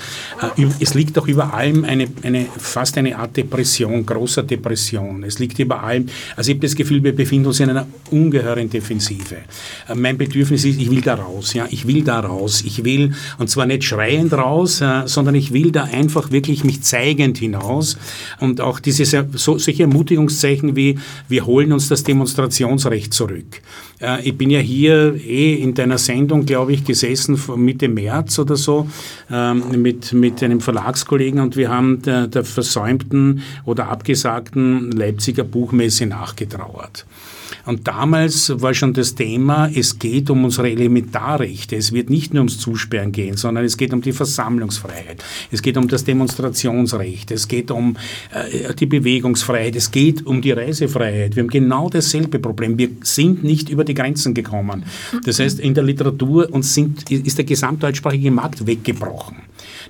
Äh, es liegt auch über allem eine, eine, fast eine Art Depression, großer Depression. Es liegt über allem, also ich habe das Gefühl, wir befinden uns in einer ungeheuren Defensive. Äh, mein Bedürfnis ist, ich will da raus, ja, ich will da raus, ich will, und zwar nicht schreiend raus, äh, sondern ich will da einfach wirklich mich zeigend hinaus und auch diese, so, solche Ermutigungszeichen wie, wir holen uns das Demonstrationsrecht zurück. Äh, ich bin ja hier eh in deiner Sendung, glaube ich, gesessen Mitte März oder so ähm, mit, mit einem Verlagskollegen und wir haben der, der versäumten oder abgesagten Leipziger Buchmesse nachgetrauert. Und damals war schon das Thema, es geht um unsere Elementarrechte. Es wird nicht nur ums Zusperren gehen, sondern es geht um die Versammlungsfreiheit. Es geht um das Demonstrationsrecht. Es geht um äh, die Bewegungsfreiheit. Es geht um die Reisefreiheit. Wir haben genau dasselbe Problem. Wir sind nicht über die Grenzen gekommen. Das heißt, in der Literatur uns sind, ist der gesamtdeutschsprachige Markt weggebrochen.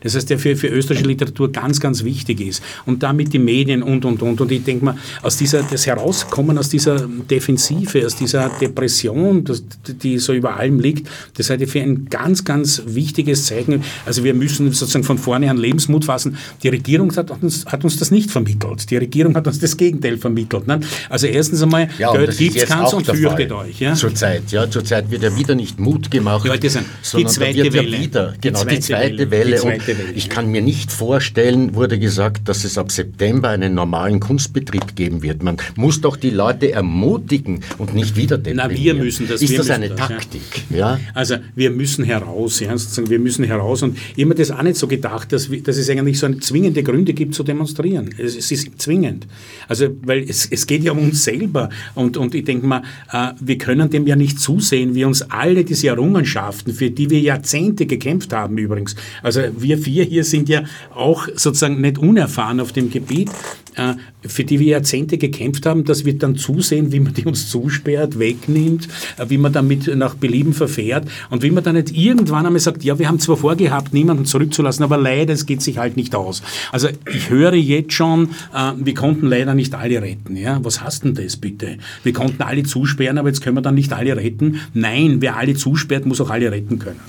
Das heißt, der für, für österreichische Literatur ganz, ganz wichtig ist. Und damit die Medien und, und, und. Und ich denke mal, aus dieser, das Herauskommen aus dieser Defensive, aus dieser Depression, das, die so über allem liegt, das halte ich für ein ganz, ganz wichtiges Zeichen. Also wir müssen sozusagen von vorne an Lebensmut fassen. Die Regierung hat uns, hat uns das nicht vermittelt. Die Regierung hat uns das Gegenteil vermittelt. Ne? Also erstens einmal, ja, Geld gibt es keins und fürchtet euch. Ja? Zurzeit, ja, zurzeit wird ja wieder nicht Mut gemacht. Die zweite Welle. Wieder, genau, die zweite, die zweite Welle. Welle. Die zweite Welle. Ich kann mir nicht vorstellen, wurde gesagt, dass es ab September einen normalen Kunstbetrieb geben wird. Man muss doch die Leute ermutigen und nicht wieder. Na, wir müssen das. Ist das eine das, Taktik? Ja. ja. Also wir müssen heraus, ja, sozusagen, wir müssen heraus. Und ich habe das auch nicht so gedacht, dass, dass es eigentlich so zwingende Gründe gibt zu demonstrieren. Es, es ist zwingend. Also, weil es, es geht ja um uns selber. Und, und ich denke mal, äh, wir können dem ja nicht zusehen, wie uns alle diese Errungenschaften, für die wir Jahrzehnte gekämpft haben übrigens, also wir vier hier sind ja auch sozusagen nicht unerfahren auf dem Gebiet, äh, für die wir Jahrzehnte gekämpft haben, dass wir dann zusehen, wie man die uns zusperrt, wegnimmt, äh, wie man damit nach Belieben verfährt und wie man dann nicht irgendwann einmal sagt, ja, wir haben zwar vorgehabt, niemanden zurückzulassen, aber leider, es geht sich halt nicht aus. Also ich höre jetzt schon, äh, wir konnten leider nicht alle retten. Ja? Was heißt denn das bitte? Wir konnten alle zusperren, aber jetzt können wir dann nicht alle retten. Nein, wer alle zusperrt, muss auch alle retten können.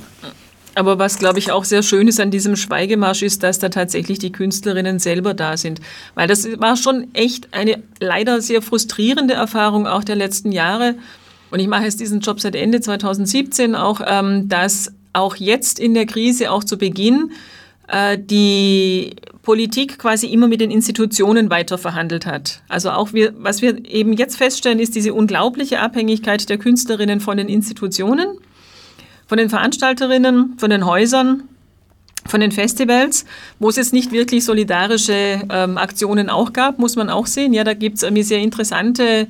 Aber was, glaube ich, auch sehr schön ist an diesem Schweigemarsch, ist, dass da tatsächlich die Künstlerinnen selber da sind. Weil das war schon echt eine leider sehr frustrierende Erfahrung auch der letzten Jahre. Und ich mache jetzt diesen Job seit Ende 2017 auch, ähm, dass auch jetzt in der Krise, auch zu Beginn, äh, die Politik quasi immer mit den Institutionen weiter verhandelt hat. Also auch wir, was wir eben jetzt feststellen, ist diese unglaubliche Abhängigkeit der Künstlerinnen von den Institutionen von den Veranstalterinnen, von den Häusern, von den Festivals, wo es jetzt nicht wirklich solidarische ähm, Aktionen auch gab, muss man auch sehen. Ja, da gibt es irgendwie sehr interessante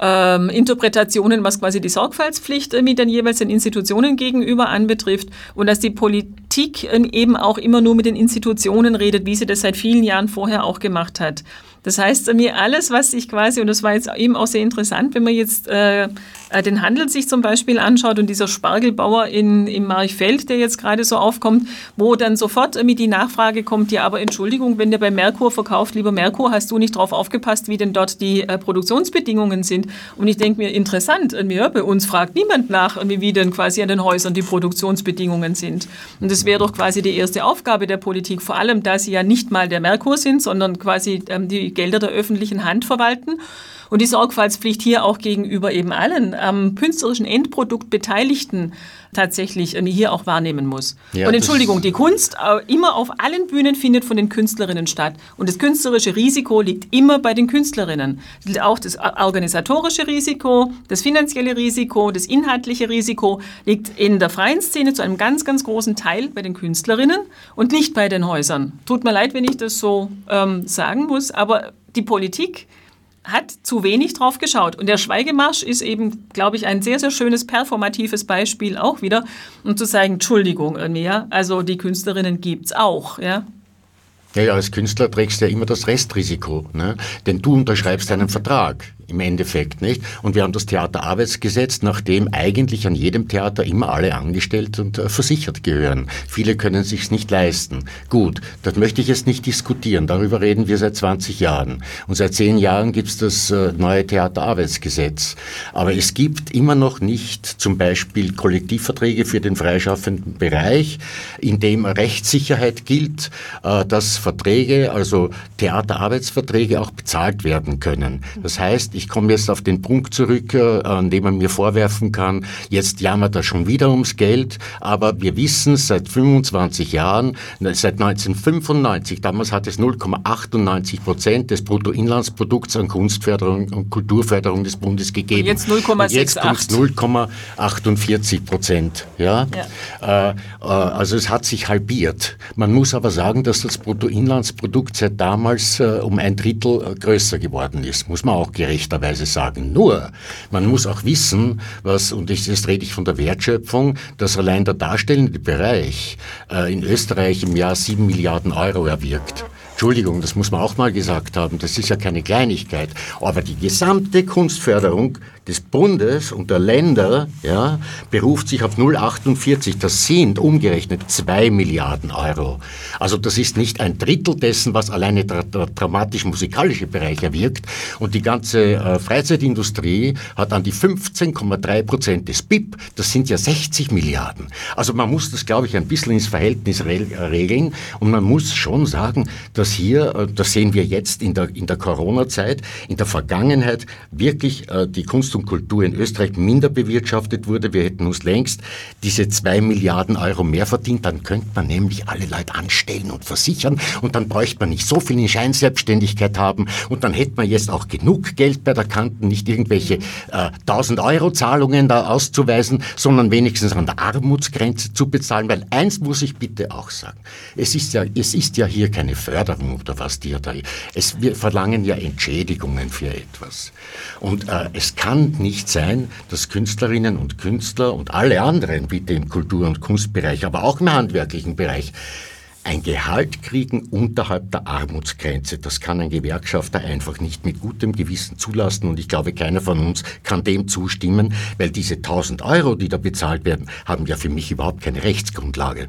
ähm, Interpretationen, was quasi die Sorgfaltspflicht irgendwie dann jeweils den Institutionen gegenüber anbetrifft und dass die Politik ähm, eben auch immer nur mit den Institutionen redet, wie sie das seit vielen Jahren vorher auch gemacht hat. Das heißt, mir alles, was ich quasi, und das war jetzt eben auch sehr interessant, wenn man jetzt äh, äh, den Handel sich zum Beispiel anschaut und dieser Spargelbauer in, im Marchfeld, der jetzt gerade so aufkommt, wo dann sofort irgendwie die Nachfrage kommt, ja, aber Entschuldigung, wenn der bei Merkur verkauft, lieber Merkur, hast du nicht drauf aufgepasst, wie denn dort die äh, Produktionsbedingungen sind? Und ich denke mir, interessant, irgendwie, ja, bei uns fragt niemand nach, wie denn quasi an den Häusern die Produktionsbedingungen sind. Und das wäre doch quasi die erste Aufgabe der Politik, vor allem, da sie ja nicht mal der Merkur sind, sondern quasi ähm, die Gelder der öffentlichen Hand verwalten. Und die Sorgfaltspflicht hier auch gegenüber eben allen am künstlerischen Endprodukt Beteiligten tatsächlich hier auch wahrnehmen muss. Ja, und Entschuldigung, die Kunst äh, immer auf allen Bühnen findet von den Künstlerinnen statt. Und das künstlerische Risiko liegt immer bei den Künstlerinnen. Auch das organisatorische Risiko, das finanzielle Risiko, das inhaltliche Risiko liegt in der freien Szene zu einem ganz, ganz großen Teil bei den Künstlerinnen und nicht bei den Häusern. Tut mir leid, wenn ich das so ähm, sagen muss, aber die Politik hat zu wenig drauf geschaut. Und der Schweigemarsch ist eben, glaube ich, ein sehr, sehr schönes performatives Beispiel auch wieder, um zu sagen, Entschuldigung, irgendwie, ja, also die Künstlerinnen gibt es auch, ja. Ja, ja, als Künstler trägst du ja immer das Restrisiko, ne? denn du unterschreibst einen Vertrag im Endeffekt, nicht? Und wir haben das Theaterarbeitsgesetz, nachdem eigentlich an jedem Theater immer alle angestellt und äh, versichert gehören. Viele können sich's nicht leisten. Gut, das möchte ich jetzt nicht diskutieren. Darüber reden wir seit 20 Jahren. Und seit 10 Jahren gibt's das äh, neue Theaterarbeitsgesetz. Aber es gibt immer noch nicht zum Beispiel Kollektivverträge für den freischaffenden Bereich, in dem Rechtssicherheit gilt, äh, dass Verträge, also Theaterarbeitsverträge auch bezahlt werden können. Das heißt, ich komme jetzt auf den Punkt zurück, äh, an dem man mir vorwerfen kann, jetzt jammert er schon wieder ums Geld, aber wir wissen seit 25 Jahren, seit 1995, damals hat es 0,98 Prozent des Bruttoinlandsprodukts an Kunstförderung und Kulturförderung des Bundes gegeben. Und jetzt 0,68. Jetzt 0,48 Prozent. Ja? ja. Äh, äh, also es hat sich halbiert. Man muss aber sagen, dass das Bruttoinlandsprodukt seit damals äh, um ein Drittel äh, größer geworden ist, muss man auch gerecht realisterweise sagen. Nur, man muss auch wissen, was, und jetzt rede ich von der Wertschöpfung, dass allein der darstellende Bereich äh, in Österreich im Jahr sieben Milliarden Euro erwirkt. Entschuldigung, das muss man auch mal gesagt haben, das ist ja keine Kleinigkeit. Aber die gesamte Kunstförderung des Bundes und der Länder ja, beruft sich auf 0,48. Das sind umgerechnet 2 Milliarden Euro. Also das ist nicht ein Drittel dessen, was alleine der, der dramatisch-musikalische Bereich erwirkt. Und die ganze äh, Freizeitindustrie hat an die 15,3 Prozent des BIP. Das sind ja 60 Milliarden. Also man muss das, glaube ich, ein bisschen ins Verhältnis regeln. Und man muss schon sagen, dass hier, äh, das sehen wir jetzt in der, in der Corona-Zeit, in der Vergangenheit wirklich äh, die Kunst und Kultur in Österreich minder bewirtschaftet wurde. Wir hätten uns längst diese zwei Milliarden Euro mehr verdient. Dann könnte man nämlich alle Leute anstellen und versichern und dann bräuchte man nicht so viel in Scheinselbstständigkeit haben und dann hätte man jetzt auch genug Geld bei der Kanten, nicht irgendwelche äh, 1000 Euro Zahlungen da auszuweisen, sondern wenigstens an der Armutsgrenze zu bezahlen. Weil eins muss ich bitte auch sagen. Es ist ja, es ist ja hier keine Förderung oder was die da. Es, wir verlangen ja Entschädigungen für etwas. Und äh, es kann nicht sein, dass Künstlerinnen und Künstler und alle anderen, bitte im Kultur- und Kunstbereich, aber auch im handwerklichen Bereich, ein Gehalt kriegen unterhalb der Armutsgrenze. Das kann ein Gewerkschafter einfach nicht mit gutem Gewissen zulassen und ich glaube, keiner von uns kann dem zustimmen, weil diese 1000 Euro, die da bezahlt werden, haben ja für mich überhaupt keine Rechtsgrundlage.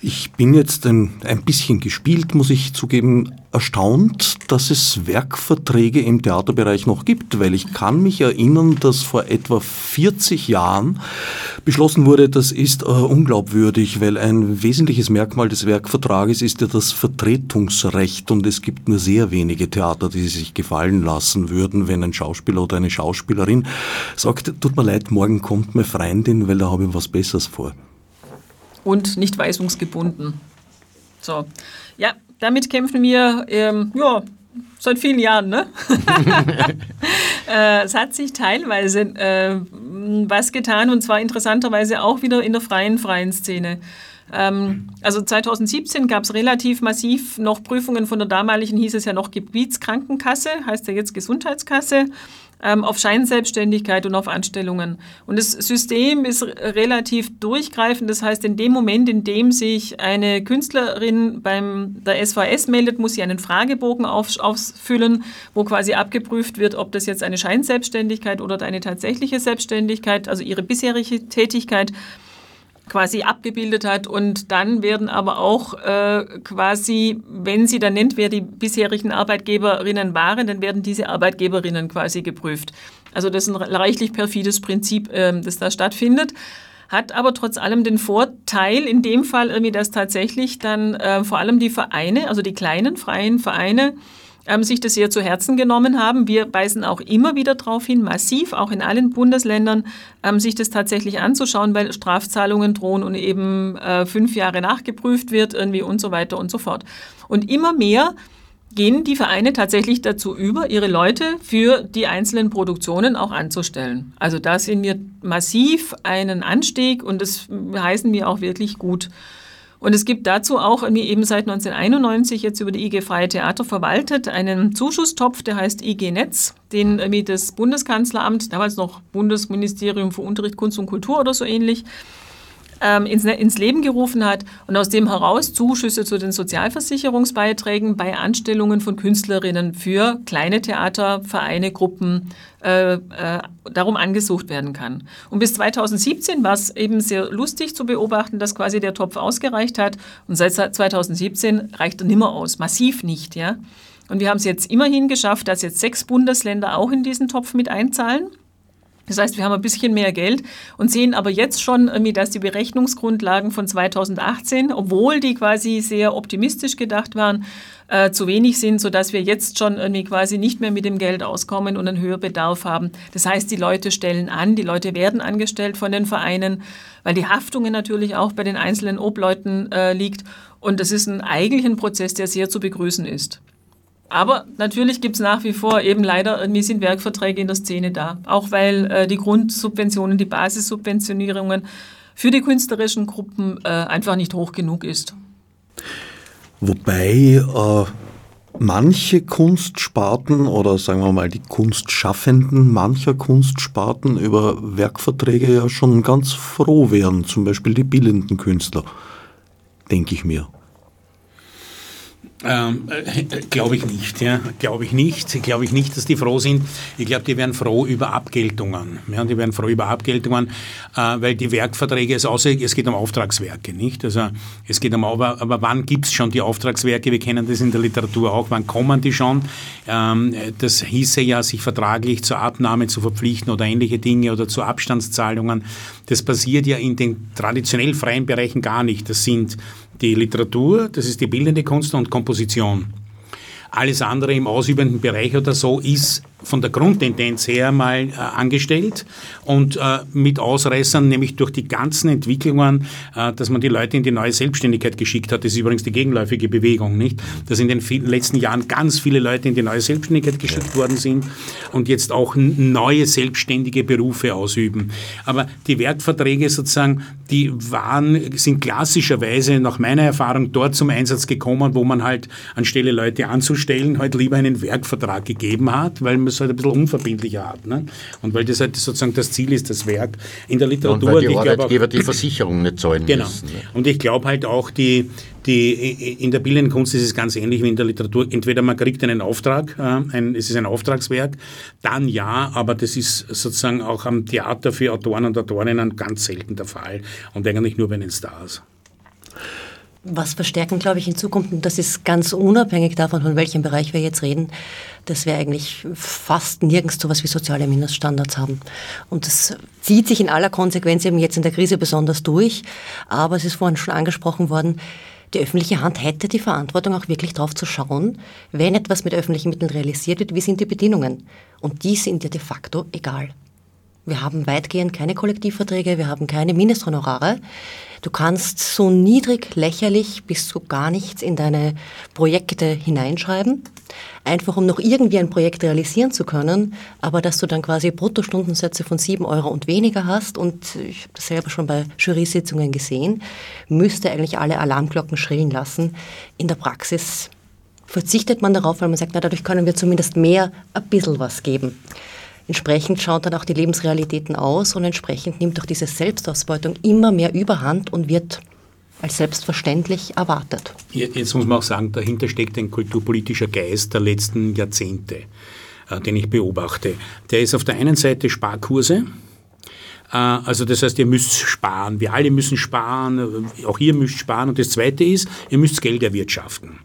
Ich bin jetzt ein, ein bisschen gespielt, muss ich zugeben, erstaunt, dass es Werkverträge im Theaterbereich noch gibt, weil ich kann mich erinnern, dass vor etwa 40 Jahren beschlossen wurde, das ist äh, unglaubwürdig, weil ein wesentliches Merkmal des Werkvertrages ist ja das Vertretungsrecht und es gibt nur sehr wenige Theater, die sich gefallen lassen würden, wenn ein Schauspieler oder eine Schauspielerin sagt, tut mir leid, morgen kommt meine Freundin, weil da habe ich was Besseres vor und nicht weisungsgebunden. So, ja, damit kämpfen wir ähm, ja, seit vielen Jahren. Ne? äh, es hat sich teilweise äh, was getan und zwar interessanterweise auch wieder in der freien, freien Szene. Ähm, also 2017 gab es relativ massiv noch Prüfungen von der damaligen, hieß es ja noch Gebietskrankenkasse, heißt ja jetzt Gesundheitskasse auf Scheinselbstständigkeit und auf Anstellungen. Und das System ist relativ durchgreifend. Das heißt, in dem Moment, in dem sich eine Künstlerin beim der SVS meldet, muss sie einen Fragebogen auf, ausfüllen, wo quasi abgeprüft wird, ob das jetzt eine Scheinselbstständigkeit oder eine tatsächliche Selbstständigkeit, also ihre bisherige Tätigkeit quasi abgebildet hat. Und dann werden aber auch äh, quasi, wenn sie dann nennt, wer die bisherigen Arbeitgeberinnen waren, dann werden diese Arbeitgeberinnen quasi geprüft. Also das ist ein reichlich perfides Prinzip, äh, das da stattfindet hat aber trotz allem den Vorteil in dem Fall irgendwie, dass tatsächlich dann äh, vor allem die Vereine, also die kleinen freien Vereine, sich das sehr zu Herzen genommen haben. Wir weisen auch immer wieder darauf hin, massiv, auch in allen Bundesländern, ähm, sich das tatsächlich anzuschauen, weil Strafzahlungen drohen und eben äh, fünf Jahre nachgeprüft wird irgendwie und so weiter und so fort. Und immer mehr gehen die Vereine tatsächlich dazu über, ihre Leute für die einzelnen Produktionen auch anzustellen. Also da sehen wir massiv einen Anstieg und das heißen wir auch wirklich gut. Und es gibt dazu auch eben seit 1991 jetzt über die IG Freie Theater verwaltet einen Zuschusstopf, der heißt IG Netz, den das Bundeskanzleramt, damals noch Bundesministerium für Unterricht, Kunst und Kultur oder so ähnlich, ähm, ins, ins, Leben gerufen hat und aus dem heraus Zuschüsse zu den Sozialversicherungsbeiträgen bei Anstellungen von Künstlerinnen für kleine Theater, Vereine, Gruppen äh, äh, darum angesucht werden kann. Und bis 2017 war es eben sehr lustig zu beobachten, dass quasi der Topf ausgereicht hat und seit 2017 reicht er nimmer aus, massiv nicht, ja. Und wir haben es jetzt immerhin geschafft, dass jetzt sechs Bundesländer auch in diesen Topf mit einzahlen. Das heißt, wir haben ein bisschen mehr Geld und sehen aber jetzt schon dass die Berechnungsgrundlagen von 2018, obwohl die quasi sehr optimistisch gedacht waren, äh, zu wenig sind, sodass wir jetzt schon irgendwie quasi nicht mehr mit dem Geld auskommen und einen höheren Bedarf haben. Das heißt, die Leute stellen an, die Leute werden angestellt von den Vereinen, weil die Haftungen natürlich auch bei den einzelnen Obleuten äh, liegt. Und das ist ein, eigentlich ein Prozess, der sehr zu begrüßen ist. Aber natürlich gibt es nach wie vor eben leider, irgendwie sind Werkverträge in der Szene da. Auch weil äh, die Grundsubventionen, die Basissubventionierungen für die künstlerischen Gruppen äh, einfach nicht hoch genug ist. Wobei äh, manche Kunstsparten oder sagen wir mal die Kunstschaffenden mancher Kunstsparten über Werkverträge ja schon ganz froh wären, zum Beispiel die bildenden Künstler, denke ich mir. Ähm, äh, glaube ich nicht, ja. Glaube ich nicht. Glaube ich nicht, dass die froh sind. Ich glaube, die wären froh über Abgeltungen. Ja, die wären froh über Abgeltungen, äh, weil die Werkverträge, es, außer, es geht um Auftragswerke, nicht? Also es geht um, aber, aber wann gibt es schon die Auftragswerke? Wir kennen das in der Literatur auch. Wann kommen die schon? Ähm, das hieße ja, sich vertraglich zur Abnahme zu verpflichten oder ähnliche Dinge oder zu Abstandszahlungen. Das passiert ja in den traditionell freien Bereichen gar nicht. Das sind die Literatur, das ist die bildende Kunst und Komposition. Alles andere im ausübenden Bereich oder so ist von der Grundtendenz her mal äh, angestellt und äh, mit Ausreißern, nämlich durch die ganzen Entwicklungen, äh, dass man die Leute in die neue Selbstständigkeit geschickt hat. Das ist übrigens die gegenläufige Bewegung, nicht? Dass in den letzten Jahren ganz viele Leute in die neue Selbstständigkeit geschickt ja. worden sind und jetzt auch neue selbstständige Berufe ausüben. Aber die Werkverträge sozusagen, die waren, sind klassischerweise nach meiner Erfahrung dort zum Einsatz gekommen, wo man halt anstelle Leute anzustellen, halt lieber einen Werkvertrag gegeben hat, weil man es halt ein bisschen unverbindlicher hat. Ne? Und weil das halt sozusagen das Ziel ist, das Werk in der Literatur. und weil die Arbeitgeber auch, die Versicherung nicht zahlen genau. müssen. Ne? Und ich glaube halt auch, die, die, in der bildenden Kunst ist es ganz ähnlich wie in der Literatur. Entweder man kriegt einen Auftrag, äh, ein, es ist ein Auftragswerk, dann ja, aber das ist sozusagen auch am Theater für Autoren und Autorinnen ganz selten der Fall und eigentlich nur bei den Stars. Was verstärken, glaube ich, in Zukunft, und das ist ganz unabhängig davon, von welchem Bereich wir jetzt reden, dass wir eigentlich fast nirgends so etwas wie soziale Mindeststandards haben. Und das zieht sich in aller Konsequenz eben jetzt in der Krise besonders durch. Aber es ist vorhin schon angesprochen worden, die öffentliche Hand hätte die Verantwortung, auch wirklich darauf zu schauen, wenn etwas mit öffentlichen Mitteln realisiert wird, wie sind die Bedingungen. Und die sind ja de facto egal. Wir haben weitgehend keine Kollektivverträge, wir haben keine Mindesthonorare. Du kannst so niedrig, lächerlich bis zu gar nichts in deine Projekte hineinschreiben, einfach um noch irgendwie ein Projekt realisieren zu können, aber dass du dann quasi Bruttostundensätze von sieben Euro und weniger hast und ich habe das selber schon bei Jury-Sitzungen gesehen, müsste eigentlich alle Alarmglocken schrillen lassen. In der Praxis verzichtet man darauf, weil man sagt, na, dadurch können wir zumindest mehr ein bisschen was geben. Entsprechend schauen dann auch die Lebensrealitäten aus und entsprechend nimmt auch diese Selbstausbeutung immer mehr Überhand und wird als selbstverständlich erwartet. Jetzt muss man auch sagen, dahinter steckt ein kulturpolitischer Geist der letzten Jahrzehnte, äh, den ich beobachte. Der ist auf der einen Seite Sparkurse, äh, also das heißt, ihr müsst sparen. Wir alle müssen sparen. Auch ihr müsst sparen. Und das Zweite ist, ihr müsst Geld erwirtschaften.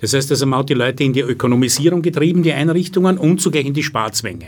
Das heißt, also man hat die Leute in die Ökonomisierung getrieben, die Einrichtungen, und zugleich in die Sparzwänge.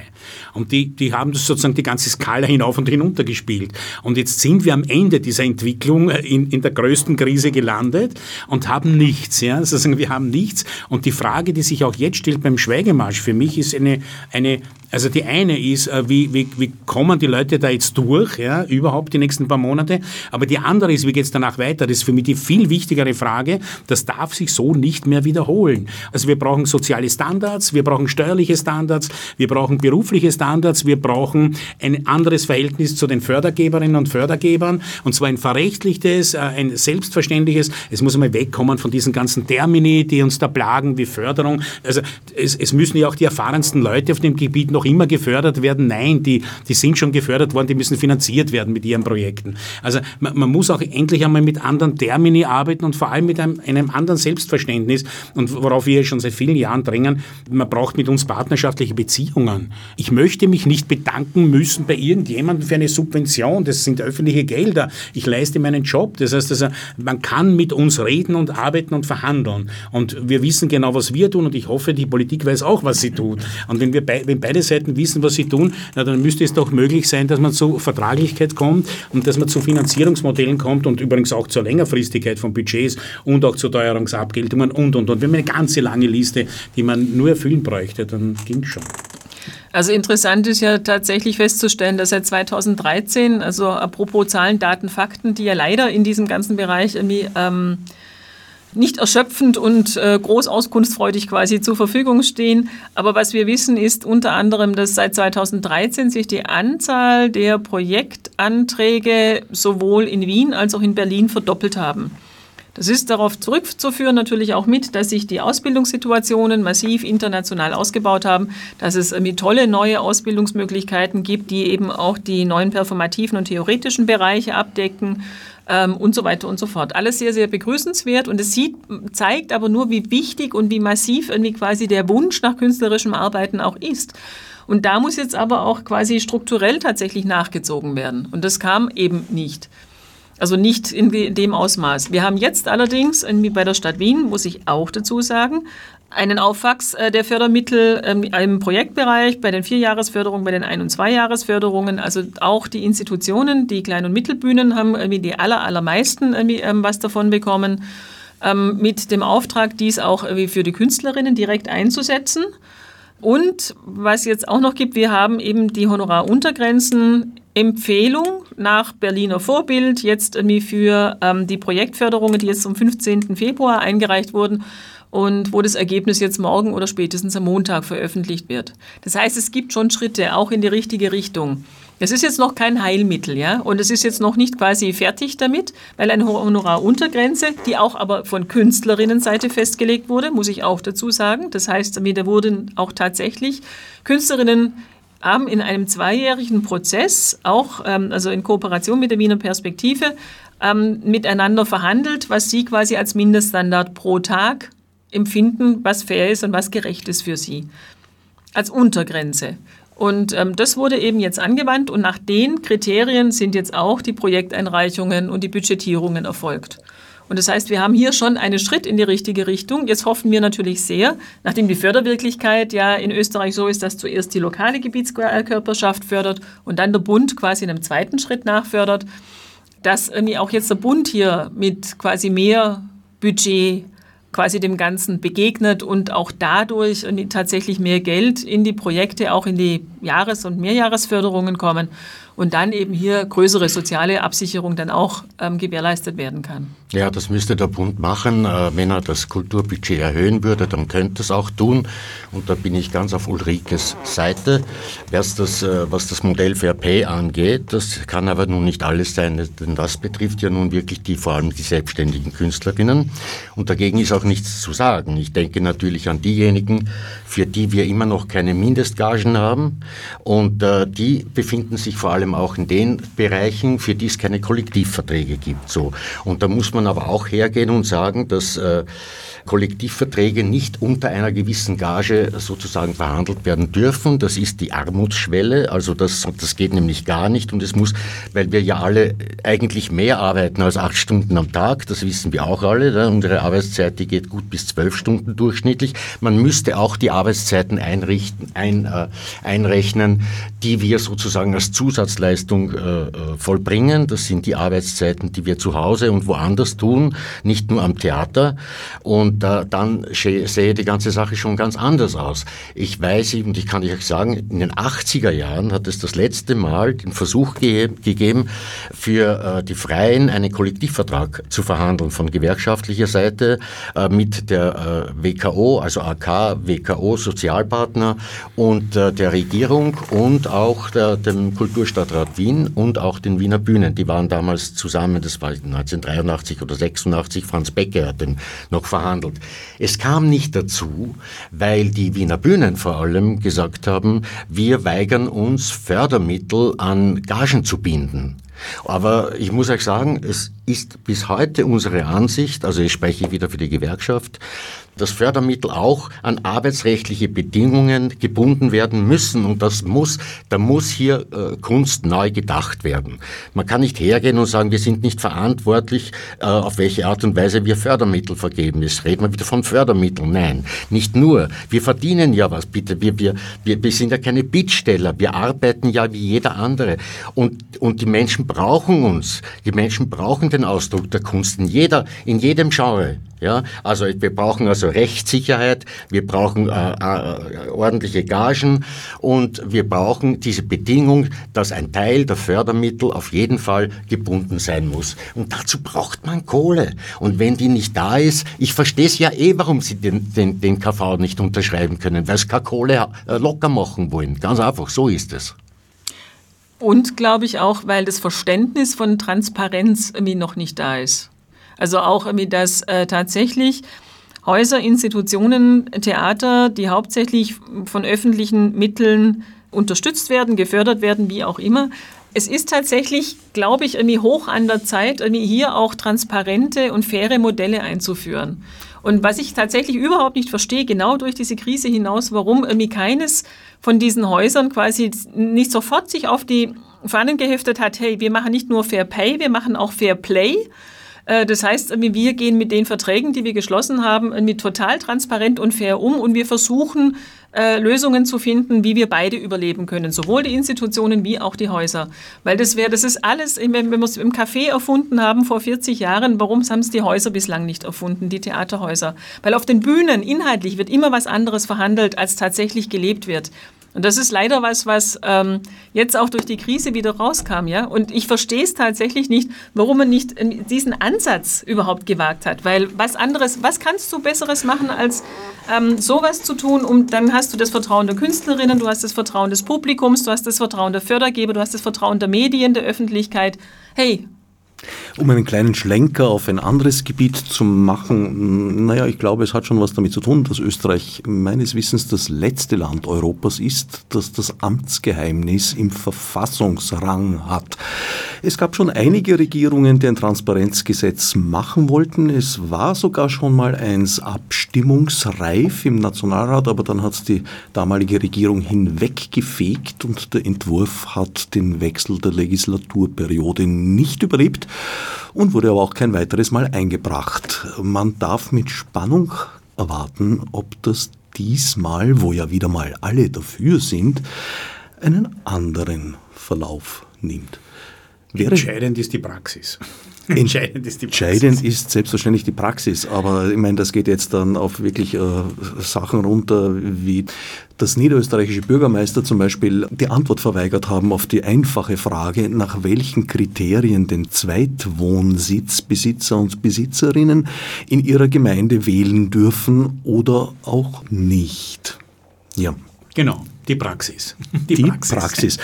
Und die, die haben das sozusagen die ganze Skala hinauf und hinunter gespielt. Und jetzt sind wir am Ende dieser Entwicklung äh, in, in der größten Krise gelandet und haben nichts. Ja? Also wir haben nichts. Und die Frage, die sich auch jetzt stellt beim Schweigemarsch für mich, ist eine, eine also die eine ist, äh, wie, wie, wie kommen die Leute da jetzt durch, ja, überhaupt die nächsten paar Monate. Aber die andere ist, wie geht es danach weiter? Das ist für mich die viel wichtigere Frage. Das darf sich so nicht mehr wiederholen. Also wir brauchen soziale Standards, wir brauchen steuerliche Standards, wir brauchen berufliche Standards, wir brauchen ein anderes Verhältnis zu den Fördergeberinnen und Fördergebern. Und zwar ein verrechtlichtes, äh, ein selbstverständliches. Es muss einmal wegkommen von diesen ganzen Termini, die uns da plagen, wie Förderung. Also es, es müssen ja auch die erfahrensten Leute auf dem Gebiet noch immer gefördert werden. Nein, die, die sind schon gefördert worden, die müssen finanziert werden mit ihren Projekten. Also man, man muss auch endlich einmal mit anderen Termini arbeiten und vor allem mit einem, einem anderen Selbstverständnis und worauf wir schon seit vielen Jahren drängen, man braucht mit uns partnerschaftliche Beziehungen. Ich möchte mich nicht bedanken müssen bei irgendjemandem für eine Subvention, das sind öffentliche Gelder. Ich leiste meinen Job. Das heißt also, man kann mit uns reden und arbeiten und verhandeln. Und wir wissen genau, was wir tun und ich hoffe, die Politik weiß auch, was sie tut. Und wenn wir bei, wenn beide Seiten wissen, was sie tun, na, dann müsste es doch möglich sein, dass man zu Vertraglichkeit kommt und dass man zu Finanzierungsmodellen kommt und übrigens auch zur Längerfristigkeit von Budgets und auch zu Teuerungsabgeltungen und, und, und. Wir haben eine ganze lange Liste, die man nur erfüllen bräuchte, dann ging es schon. Also interessant ist ja tatsächlich festzustellen, dass seit 2013, also apropos Zahlen, Daten, Fakten, die ja leider in diesem ganzen Bereich irgendwie ähm, nicht erschöpfend und äh, groß auskunftsfreudig quasi zur Verfügung stehen. Aber was wir wissen, ist unter anderem, dass seit 2013 sich die Anzahl der Projektanträge sowohl in Wien als auch in Berlin verdoppelt haben. Das ist darauf zurückzuführen natürlich auch mit, dass sich die Ausbildungssituationen massiv international ausgebaut haben, dass es irgendwie tolle neue Ausbildungsmöglichkeiten gibt, die eben auch die neuen performativen und theoretischen Bereiche abdecken ähm, und so weiter und so fort. Alles sehr, sehr begrüßenswert und es sieht, zeigt aber nur, wie wichtig und wie massiv irgendwie quasi der Wunsch nach künstlerischem Arbeiten auch ist. Und da muss jetzt aber auch quasi strukturell tatsächlich nachgezogen werden. Und das kam eben nicht. Also nicht in dem Ausmaß. Wir haben jetzt allerdings bei der Stadt Wien, muss ich auch dazu sagen, einen Aufwachs äh, der Fördermittel ähm, im Projektbereich, bei den Vierjahresförderungen, bei den Ein- und Zweijahresförderungen. Also auch die Institutionen, die Klein- und Mittelbühnen haben irgendwie die aller, allermeisten ähm, was davon bekommen, ähm, mit dem Auftrag, dies auch für die Künstlerinnen direkt einzusetzen. Und was jetzt auch noch gibt, wir haben eben die Honoraruntergrenzen Empfehlung nach Berliner Vorbild jetzt irgendwie für ähm, die Projektförderungen, die jetzt am 15. Februar eingereicht wurden und wo das Ergebnis jetzt morgen oder spätestens am Montag veröffentlicht wird. Das heißt, es gibt schon Schritte auch in die richtige Richtung. Es ist jetzt noch kein Heilmittel, ja, und es ist jetzt noch nicht quasi fertig damit, weil eine Honoraruntergrenze, die auch aber von Künstlerinnenseite festgelegt wurde, muss ich auch dazu sagen. Das heißt, da wurden auch tatsächlich Künstlerinnen haben in einem zweijährigen Prozess, auch ähm, also in Kooperation mit der Wiener Perspektive, ähm, miteinander verhandelt, was sie quasi als Mindeststandard pro Tag empfinden, was fair ist und was gerecht ist für sie. Als Untergrenze. Und ähm, das wurde eben jetzt angewandt und nach den Kriterien sind jetzt auch die Projekteinreichungen und die Budgetierungen erfolgt. Und das heißt, wir haben hier schon einen Schritt in die richtige Richtung. Jetzt hoffen wir natürlich sehr, nachdem die Förderwirklichkeit ja in Österreich so ist, dass zuerst die lokale Gebietskörperschaft fördert und dann der Bund quasi in einem zweiten Schritt nachfördert, dass irgendwie auch jetzt der Bund hier mit quasi mehr Budget quasi dem Ganzen begegnet und auch dadurch tatsächlich mehr Geld in die Projekte, auch in die Jahres- und Mehrjahresförderungen kommen und dann eben hier größere soziale Absicherung dann auch ähm, gewährleistet werden kann. Ja, das müsste der Bund machen. Äh, wenn er das Kulturbudget erhöhen würde, dann könnte es auch tun. Und da bin ich ganz auf Ulrikes Seite. Was das, äh, was das Modell Fair Pay angeht, das kann aber nun nicht alles sein, denn das betrifft ja nun wirklich die, vor allem die selbstständigen Künstlerinnen. Und dagegen ist auch nichts zu sagen. Ich denke natürlich an diejenigen, für die wir immer noch keine Mindestgagen haben. Und äh, die befinden sich vor allem auch in den Bereichen, für die es keine Kollektivverträge gibt. So. Und da muss man aber auch hergehen und sagen, dass äh, Kollektivverträge nicht unter einer gewissen Gage sozusagen verhandelt werden dürfen. Das ist die Armutsschwelle. Also das, das geht nämlich gar nicht. Und es muss, weil wir ja alle eigentlich mehr arbeiten als acht Stunden am Tag, das wissen wir auch alle. Ne? Unsere Arbeitszeit, die geht gut bis zwölf Stunden durchschnittlich. Man müsste auch die Arbeitszeiten einrichten, ein, äh, einrechnen, die wir sozusagen als Zusatzleistung äh, äh vollbringen. Das sind die Arbeitszeiten, die wir zu Hause und woanders tun, nicht nur am Theater. Und da, dann sähe die ganze Sache schon ganz anders aus. Ich weiß, und ich kann euch sagen, in den 80er Jahren hat es das letzte Mal den Versuch ge gegeben, für äh, die Freien einen Kollektivvertrag zu verhandeln von gewerkschaftlicher Seite äh, mit der äh, WKO, also AK, WKO, Sozialpartner und äh, der Regierung und auch der, dem Kulturstadtrat Wien und auch den Wiener Bühnen. Die waren damals zusammen, das war 1983 oder 86, Franz Becker hat den noch verhandelt. Es kam nicht dazu, weil die Wiener Bühnen vor allem gesagt haben, wir weigern uns Fördermittel an Gagen zu binden. Aber ich muss euch sagen, es ist bis heute unsere Ansicht, also ich spreche wieder für die Gewerkschaft, dass Fördermittel auch an arbeitsrechtliche Bedingungen gebunden werden müssen. Und das muss, da muss hier äh, Kunst neu gedacht werden. Man kann nicht hergehen und sagen, wir sind nicht verantwortlich, äh, auf welche Art und Weise wir Fördermittel vergeben. Jetzt reden wir wieder von Fördermitteln. Nein, nicht nur. Wir verdienen ja was, bitte. Wir, wir, wir, wir sind ja keine Bittsteller. Wir arbeiten ja wie jeder andere. Und, und die Menschen brauchen uns. Die Menschen brauchen den Ausdruck der Kunst in jeder, in jedem Genre. Ja, also wir brauchen also Rechtssicherheit, wir brauchen äh, äh, ordentliche Gagen und wir brauchen diese Bedingung, dass ein Teil der Fördermittel auf jeden Fall gebunden sein muss. Und dazu braucht man Kohle. Und wenn die nicht da ist, ich verstehe es ja eh, warum sie den, den, den KV nicht unterschreiben können, weil sie keine Kohle äh, locker machen wollen. Ganz einfach, so ist es. Und glaube ich auch, weil das Verständnis von Transparenz irgendwie noch nicht da ist. Also auch, dass äh, tatsächlich Häuser, Institutionen, Theater, die hauptsächlich von öffentlichen Mitteln unterstützt werden, gefördert werden, wie auch immer. Es ist tatsächlich, glaube ich, irgendwie hoch an der Zeit, irgendwie hier auch transparente und faire Modelle einzuführen. Und was ich tatsächlich überhaupt nicht verstehe, genau durch diese Krise hinaus, warum irgendwie keines von diesen Häusern quasi nicht sofort sich auf die Fahnen geheftet hat, hey, wir machen nicht nur Fair Pay, wir machen auch Fair Play. Äh, das heißt, wir gehen mit den Verträgen, die wir geschlossen haben, mit total transparent und fair um und wir versuchen, äh, Lösungen zu finden, wie wir beide überleben können, sowohl die Institutionen wie auch die Häuser. Weil das wäre, das ist alles, wenn wir es im Café erfunden haben vor 40 Jahren, warum haben es die Häuser bislang nicht erfunden, die Theaterhäuser? Weil auf den Bühnen inhaltlich wird immer was anderes verhandelt, als tatsächlich gelebt wird. Und das ist leider was, was ähm, jetzt auch durch die Krise wieder rauskam, ja. Und ich verstehe es tatsächlich nicht, warum man nicht diesen Ansatz überhaupt gewagt hat. Weil was anderes, was kannst du Besseres machen, als ähm, sowas zu tun? Und dann hast du das Vertrauen der Künstlerinnen, du hast das Vertrauen des Publikums, du hast das Vertrauen der Fördergeber, du hast das Vertrauen der Medien, der Öffentlichkeit. Hey, um einen kleinen Schlenker auf ein anderes Gebiet zu machen, naja, ich glaube, es hat schon was damit zu tun, dass Österreich meines Wissens das letzte Land Europas ist, das das Amtsgeheimnis im Verfassungsrang hat. Es gab schon einige Regierungen, die ein Transparenzgesetz machen wollten. Es war sogar schon mal eins abstimmungsreif im Nationalrat, aber dann hat es die damalige Regierung hinweggefegt und der Entwurf hat den Wechsel der Legislaturperiode nicht überlebt und wurde aber auch kein weiteres Mal eingebracht. Man darf mit Spannung erwarten, ob das diesmal, wo ja wieder mal alle dafür sind, einen anderen Verlauf nimmt. Wäre Entscheidend ist die Praxis. Entscheidend ist die Praxis. Entscheidend ist selbstverständlich die Praxis, aber ich meine, das geht jetzt dann auf wirklich äh, Sachen runter, wie dass niederösterreichische Bürgermeister zum Beispiel die Antwort verweigert haben auf die einfache Frage, nach welchen Kriterien den Zweitwohnsitzbesitzer und Besitzerinnen in ihrer Gemeinde wählen dürfen oder auch nicht. Ja. Genau, die Praxis. Die, die Praxis. Praxis.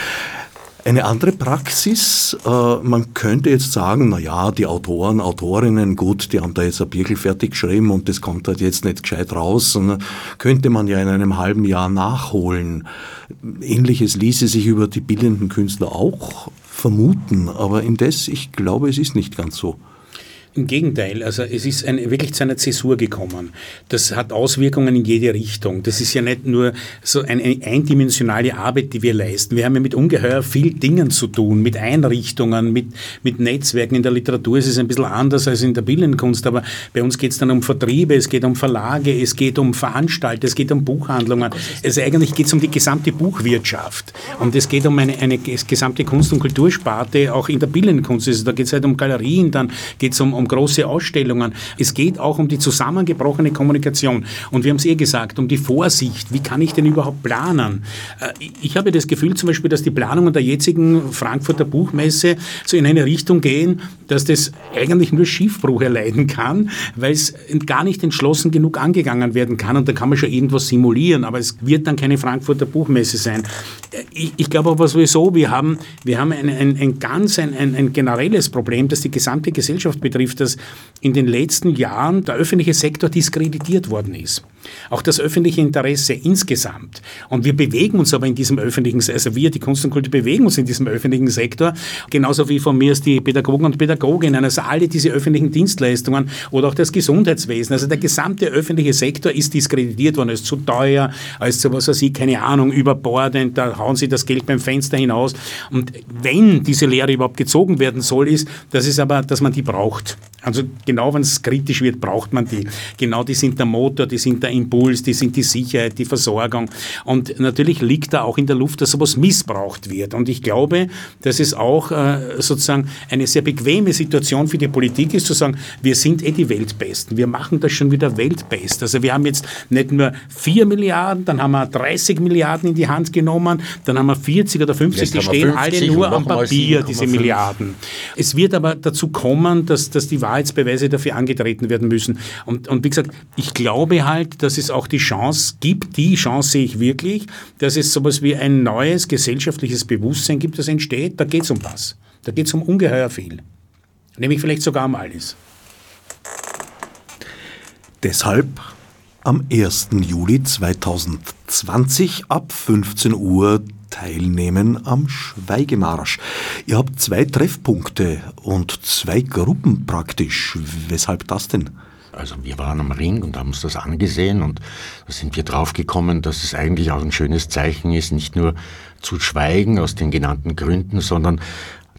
Eine andere Praxis, äh, man könnte jetzt sagen, na ja, die Autoren, Autorinnen, gut, die haben da jetzt ein Birkel fertig geschrieben und das kommt halt jetzt nicht gescheit raus, und könnte man ja in einem halben Jahr nachholen. Ähnliches ließe sich über die bildenden Künstler auch vermuten, aber indes, ich glaube, es ist nicht ganz so. Im Gegenteil, also es ist ein, wirklich zu einer Zäsur gekommen. Das hat Auswirkungen in jede Richtung. Das ist ja nicht nur so eine eindimensionale Arbeit, die wir leisten. Wir haben ja mit ungeheuer viel Dingen zu tun, mit Einrichtungen, mit, mit Netzwerken. In der Literatur ist es ein bisschen anders als in der Bildendkunst, aber bei uns geht es dann um Vertriebe, es geht um Verlage, es geht um Veranstalter, es geht um Buchhandlungen. Also eigentlich geht es um die gesamte Buchwirtschaft. Und es geht um eine, eine gesamte Kunst- und Kultursparte, auch in der Bildendkunst. Also da geht es halt um Galerien, dann geht es um, um um große Ausstellungen. Es geht auch um die zusammengebrochene Kommunikation. Und wir haben es eh gesagt, um die Vorsicht. Wie kann ich denn überhaupt planen? Äh, ich habe das Gefühl zum Beispiel, dass die Planungen der jetzigen Frankfurter Buchmesse so in eine Richtung gehen, dass das eigentlich nur Schiffbruch erleiden kann, weil es gar nicht entschlossen genug angegangen werden kann. Und da kann man schon irgendwas simulieren, aber es wird dann keine Frankfurter Buchmesse sein. Äh, ich, ich glaube aber sowieso, wir haben, wir haben ein, ein, ein ganz ein, ein, generelles Problem, das die gesamte Gesellschaft betrifft dass in den letzten Jahren der öffentliche Sektor diskreditiert worden ist. Auch das öffentliche Interesse insgesamt. Und wir bewegen uns aber in diesem öffentlichen, also wir, die Kunst und Kultur, bewegen uns in diesem öffentlichen Sektor, genauso wie von mir ist die Pädagogen und Pädagoginnen, also alle diese öffentlichen Dienstleistungen oder auch das Gesundheitswesen. Also der gesamte öffentliche Sektor ist diskreditiert worden, als zu teuer, als zu was weiß ich, keine Ahnung, überbordend, da hauen sie das Geld beim Fenster hinaus. Und wenn diese Lehre überhaupt gezogen werden soll, ist, das ist aber, dass man die braucht. Also genau wenn es kritisch wird, braucht man die. Genau die sind der Motor, die sind der Impuls, die sind die Sicherheit, die Versorgung. Und natürlich liegt da auch in der Luft, dass sowas missbraucht wird. Und ich glaube, dass es auch äh, sozusagen eine sehr bequeme Situation für die Politik ist, zu sagen, wir sind eh die Weltbesten. Wir machen das schon wieder weltbest. Also wir haben jetzt nicht nur 4 Milliarden, dann haben wir 30 Milliarden in die Hand genommen, dann haben wir 40 oder 50, jetzt die stehen alle nur am Papier, diese Milliarden. Es wird aber dazu kommen, dass, dass die Wahl Wahrheitsbeweise dafür angetreten werden müssen. Und, und wie gesagt, ich glaube halt, dass es auch die Chance gibt, die Chance sehe ich wirklich, dass es sowas wie ein neues gesellschaftliches Bewusstsein gibt, das entsteht. Da geht es um was. Da geht es um ungeheuer viel. Nämlich vielleicht sogar um alles. Deshalb am 1. Juli 2020 ab 15 Uhr teilnehmen am Schweigemarsch. Ihr habt zwei Treffpunkte und zwei Gruppen praktisch. Weshalb das denn? Also wir waren am Ring und haben uns das angesehen und da sind wir draufgekommen, dass es eigentlich auch ein schönes Zeichen ist, nicht nur zu schweigen aus den genannten Gründen, sondern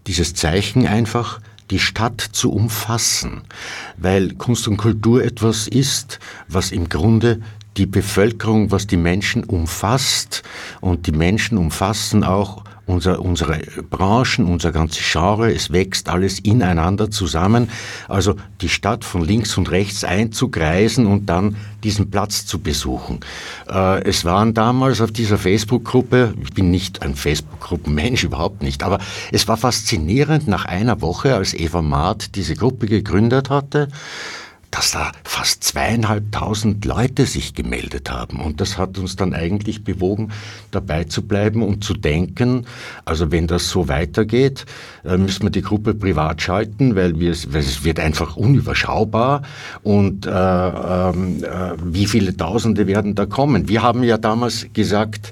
dieses Zeichen einfach die Stadt zu umfassen, weil Kunst und Kultur etwas ist, was im Grunde die Bevölkerung, was die Menschen umfasst und die Menschen umfassen auch unser, unsere Branchen, unser ganzes Genre, es wächst alles ineinander zusammen. Also die Stadt von links und rechts einzugreisen und dann diesen Platz zu besuchen. Äh, es waren damals auf dieser Facebook-Gruppe, ich bin nicht ein Facebook-Gruppenmensch, überhaupt nicht, aber es war faszinierend nach einer Woche, als Eva Maat diese Gruppe gegründet hatte, dass da fast zweieinhalbtausend Leute sich gemeldet haben. Und das hat uns dann eigentlich bewogen, dabei zu bleiben und zu denken, also wenn das so weitergeht, äh, müssen wir die Gruppe privat schalten, weil, wir, weil es wird einfach unüberschaubar und äh, äh, wie viele Tausende werden da kommen. Wir haben ja damals gesagt,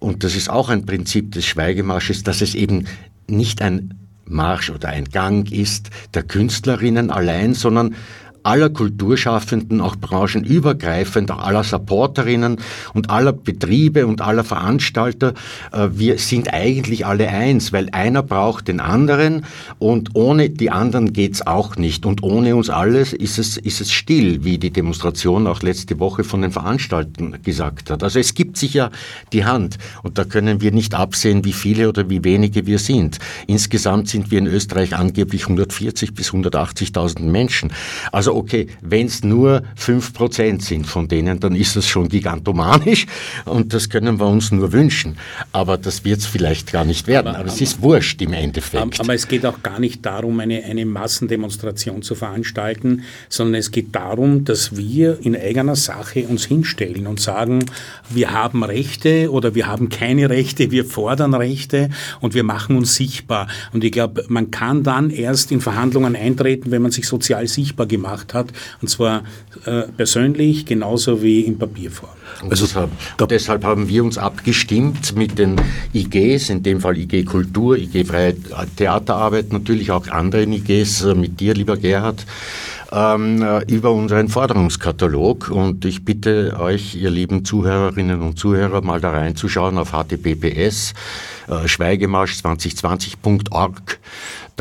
und das ist auch ein Prinzip des Schweigemarsches, dass es eben nicht ein Marsch oder ein Gang ist der Künstlerinnen allein, sondern aller Kulturschaffenden, auch branchenübergreifend, aller Supporterinnen und aller Betriebe und aller Veranstalter. Äh, wir sind eigentlich alle eins, weil einer braucht den anderen und ohne die anderen geht's auch nicht. Und ohne uns alles ist es, ist es still, wie die Demonstration auch letzte Woche von den Veranstaltern gesagt hat. Also es gibt sich ja die Hand und da können wir nicht absehen, wie viele oder wie wenige wir sind. Insgesamt sind wir in Österreich angeblich 140 bis 180.000 Menschen. Also also okay, wenn es nur 5% sind von denen, dann ist das schon gigantomanisch und das können wir uns nur wünschen. Aber das wird es vielleicht gar nicht werden. Aber, aber, es ist wurscht im Endeffekt. Aber es geht auch gar nicht darum, eine, eine Massendemonstration zu veranstalten, sondern es geht darum, dass wir in eigener Sache uns hinstellen und sagen, wir haben Rechte oder wir haben keine Rechte, wir fordern Rechte und wir machen uns sichtbar. Und ich glaube, man kann dann erst in Verhandlungen eintreten, wenn man sich sozial sichtbar gemacht gemacht hat, und zwar äh, persönlich genauso wie in Papierform. Also deshalb, deshalb, haben wir uns abgestimmt mit den IGs, in dem Fall IG Kultur, IG Freie Theaterarbeit, natürlich auch anderen IGs, äh, mit dir, lieber Gerhard, ähm, äh, über unseren Forderungskatalog. Und ich bitte euch, ihr lieben Zuhörerinnen und Zuhörer, mal da reinzuschauen auf https äh, schweigemarsch2020.org.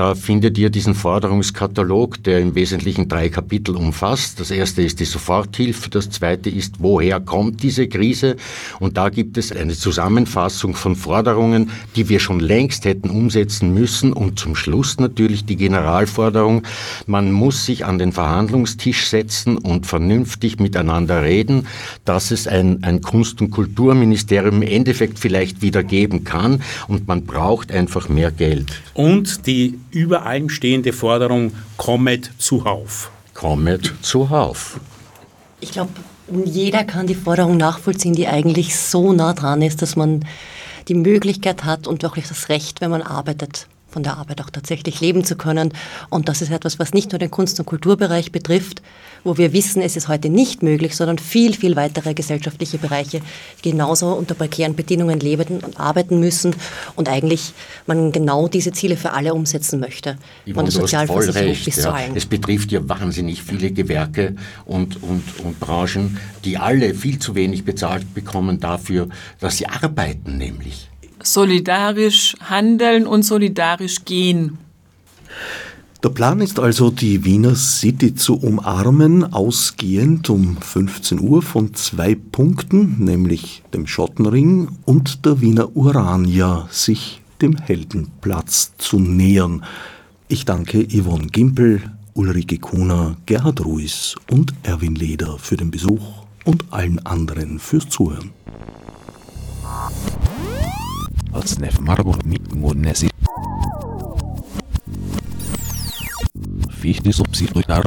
Da findet ihr diesen Forderungskatalog, der im Wesentlichen drei Kapitel umfasst. Das erste ist die Soforthilfe, das zweite ist, woher kommt diese Krise? Und da gibt es eine Zusammenfassung von Forderungen, die wir schon längst hätten umsetzen müssen. Und zum Schluss natürlich die Generalforderung, man muss sich an den Verhandlungstisch setzen und vernünftig miteinander reden, dass es ein, ein Kunst- und Kulturministerium im Endeffekt vielleicht wieder geben kann. Und man braucht einfach mehr Geld. Und die über allem stehende Forderung, kommet zuhauf. Kommet zuhauf. Ich glaube, jeder kann die Forderung nachvollziehen, die eigentlich so nah dran ist, dass man die Möglichkeit hat und wirklich das Recht, wenn man arbeitet, von der Arbeit auch tatsächlich leben zu können. Und das ist etwas, was nicht nur den Kunst- und Kulturbereich betrifft, wo wir wissen, es ist heute nicht möglich, sondern viel, viel weitere gesellschaftliche Bereiche genauso unter prekären Bedingungen leben und arbeiten müssen und eigentlich man genau diese Ziele für alle umsetzen möchte. Von der Sozialversicherung bis ja. zu allen. Es betrifft ja wahnsinnig viele Gewerke und, und, und Branchen, die alle viel zu wenig bezahlt bekommen dafür, dass sie arbeiten nämlich solidarisch handeln und solidarisch gehen. Der Plan ist also, die Wiener City zu umarmen, ausgehend um 15 Uhr von zwei Punkten, nämlich dem Schottenring und der Wiener Urania, sich dem Heldenplatz zu nähern. Ich danke Yvonne Gimpel, Ulrike Kuhner, Gerhard Ruiz und Erwin Leder für den Besuch und allen anderen fürs Zuhören. Atsnef Margot Nesi. Fichte subsidiar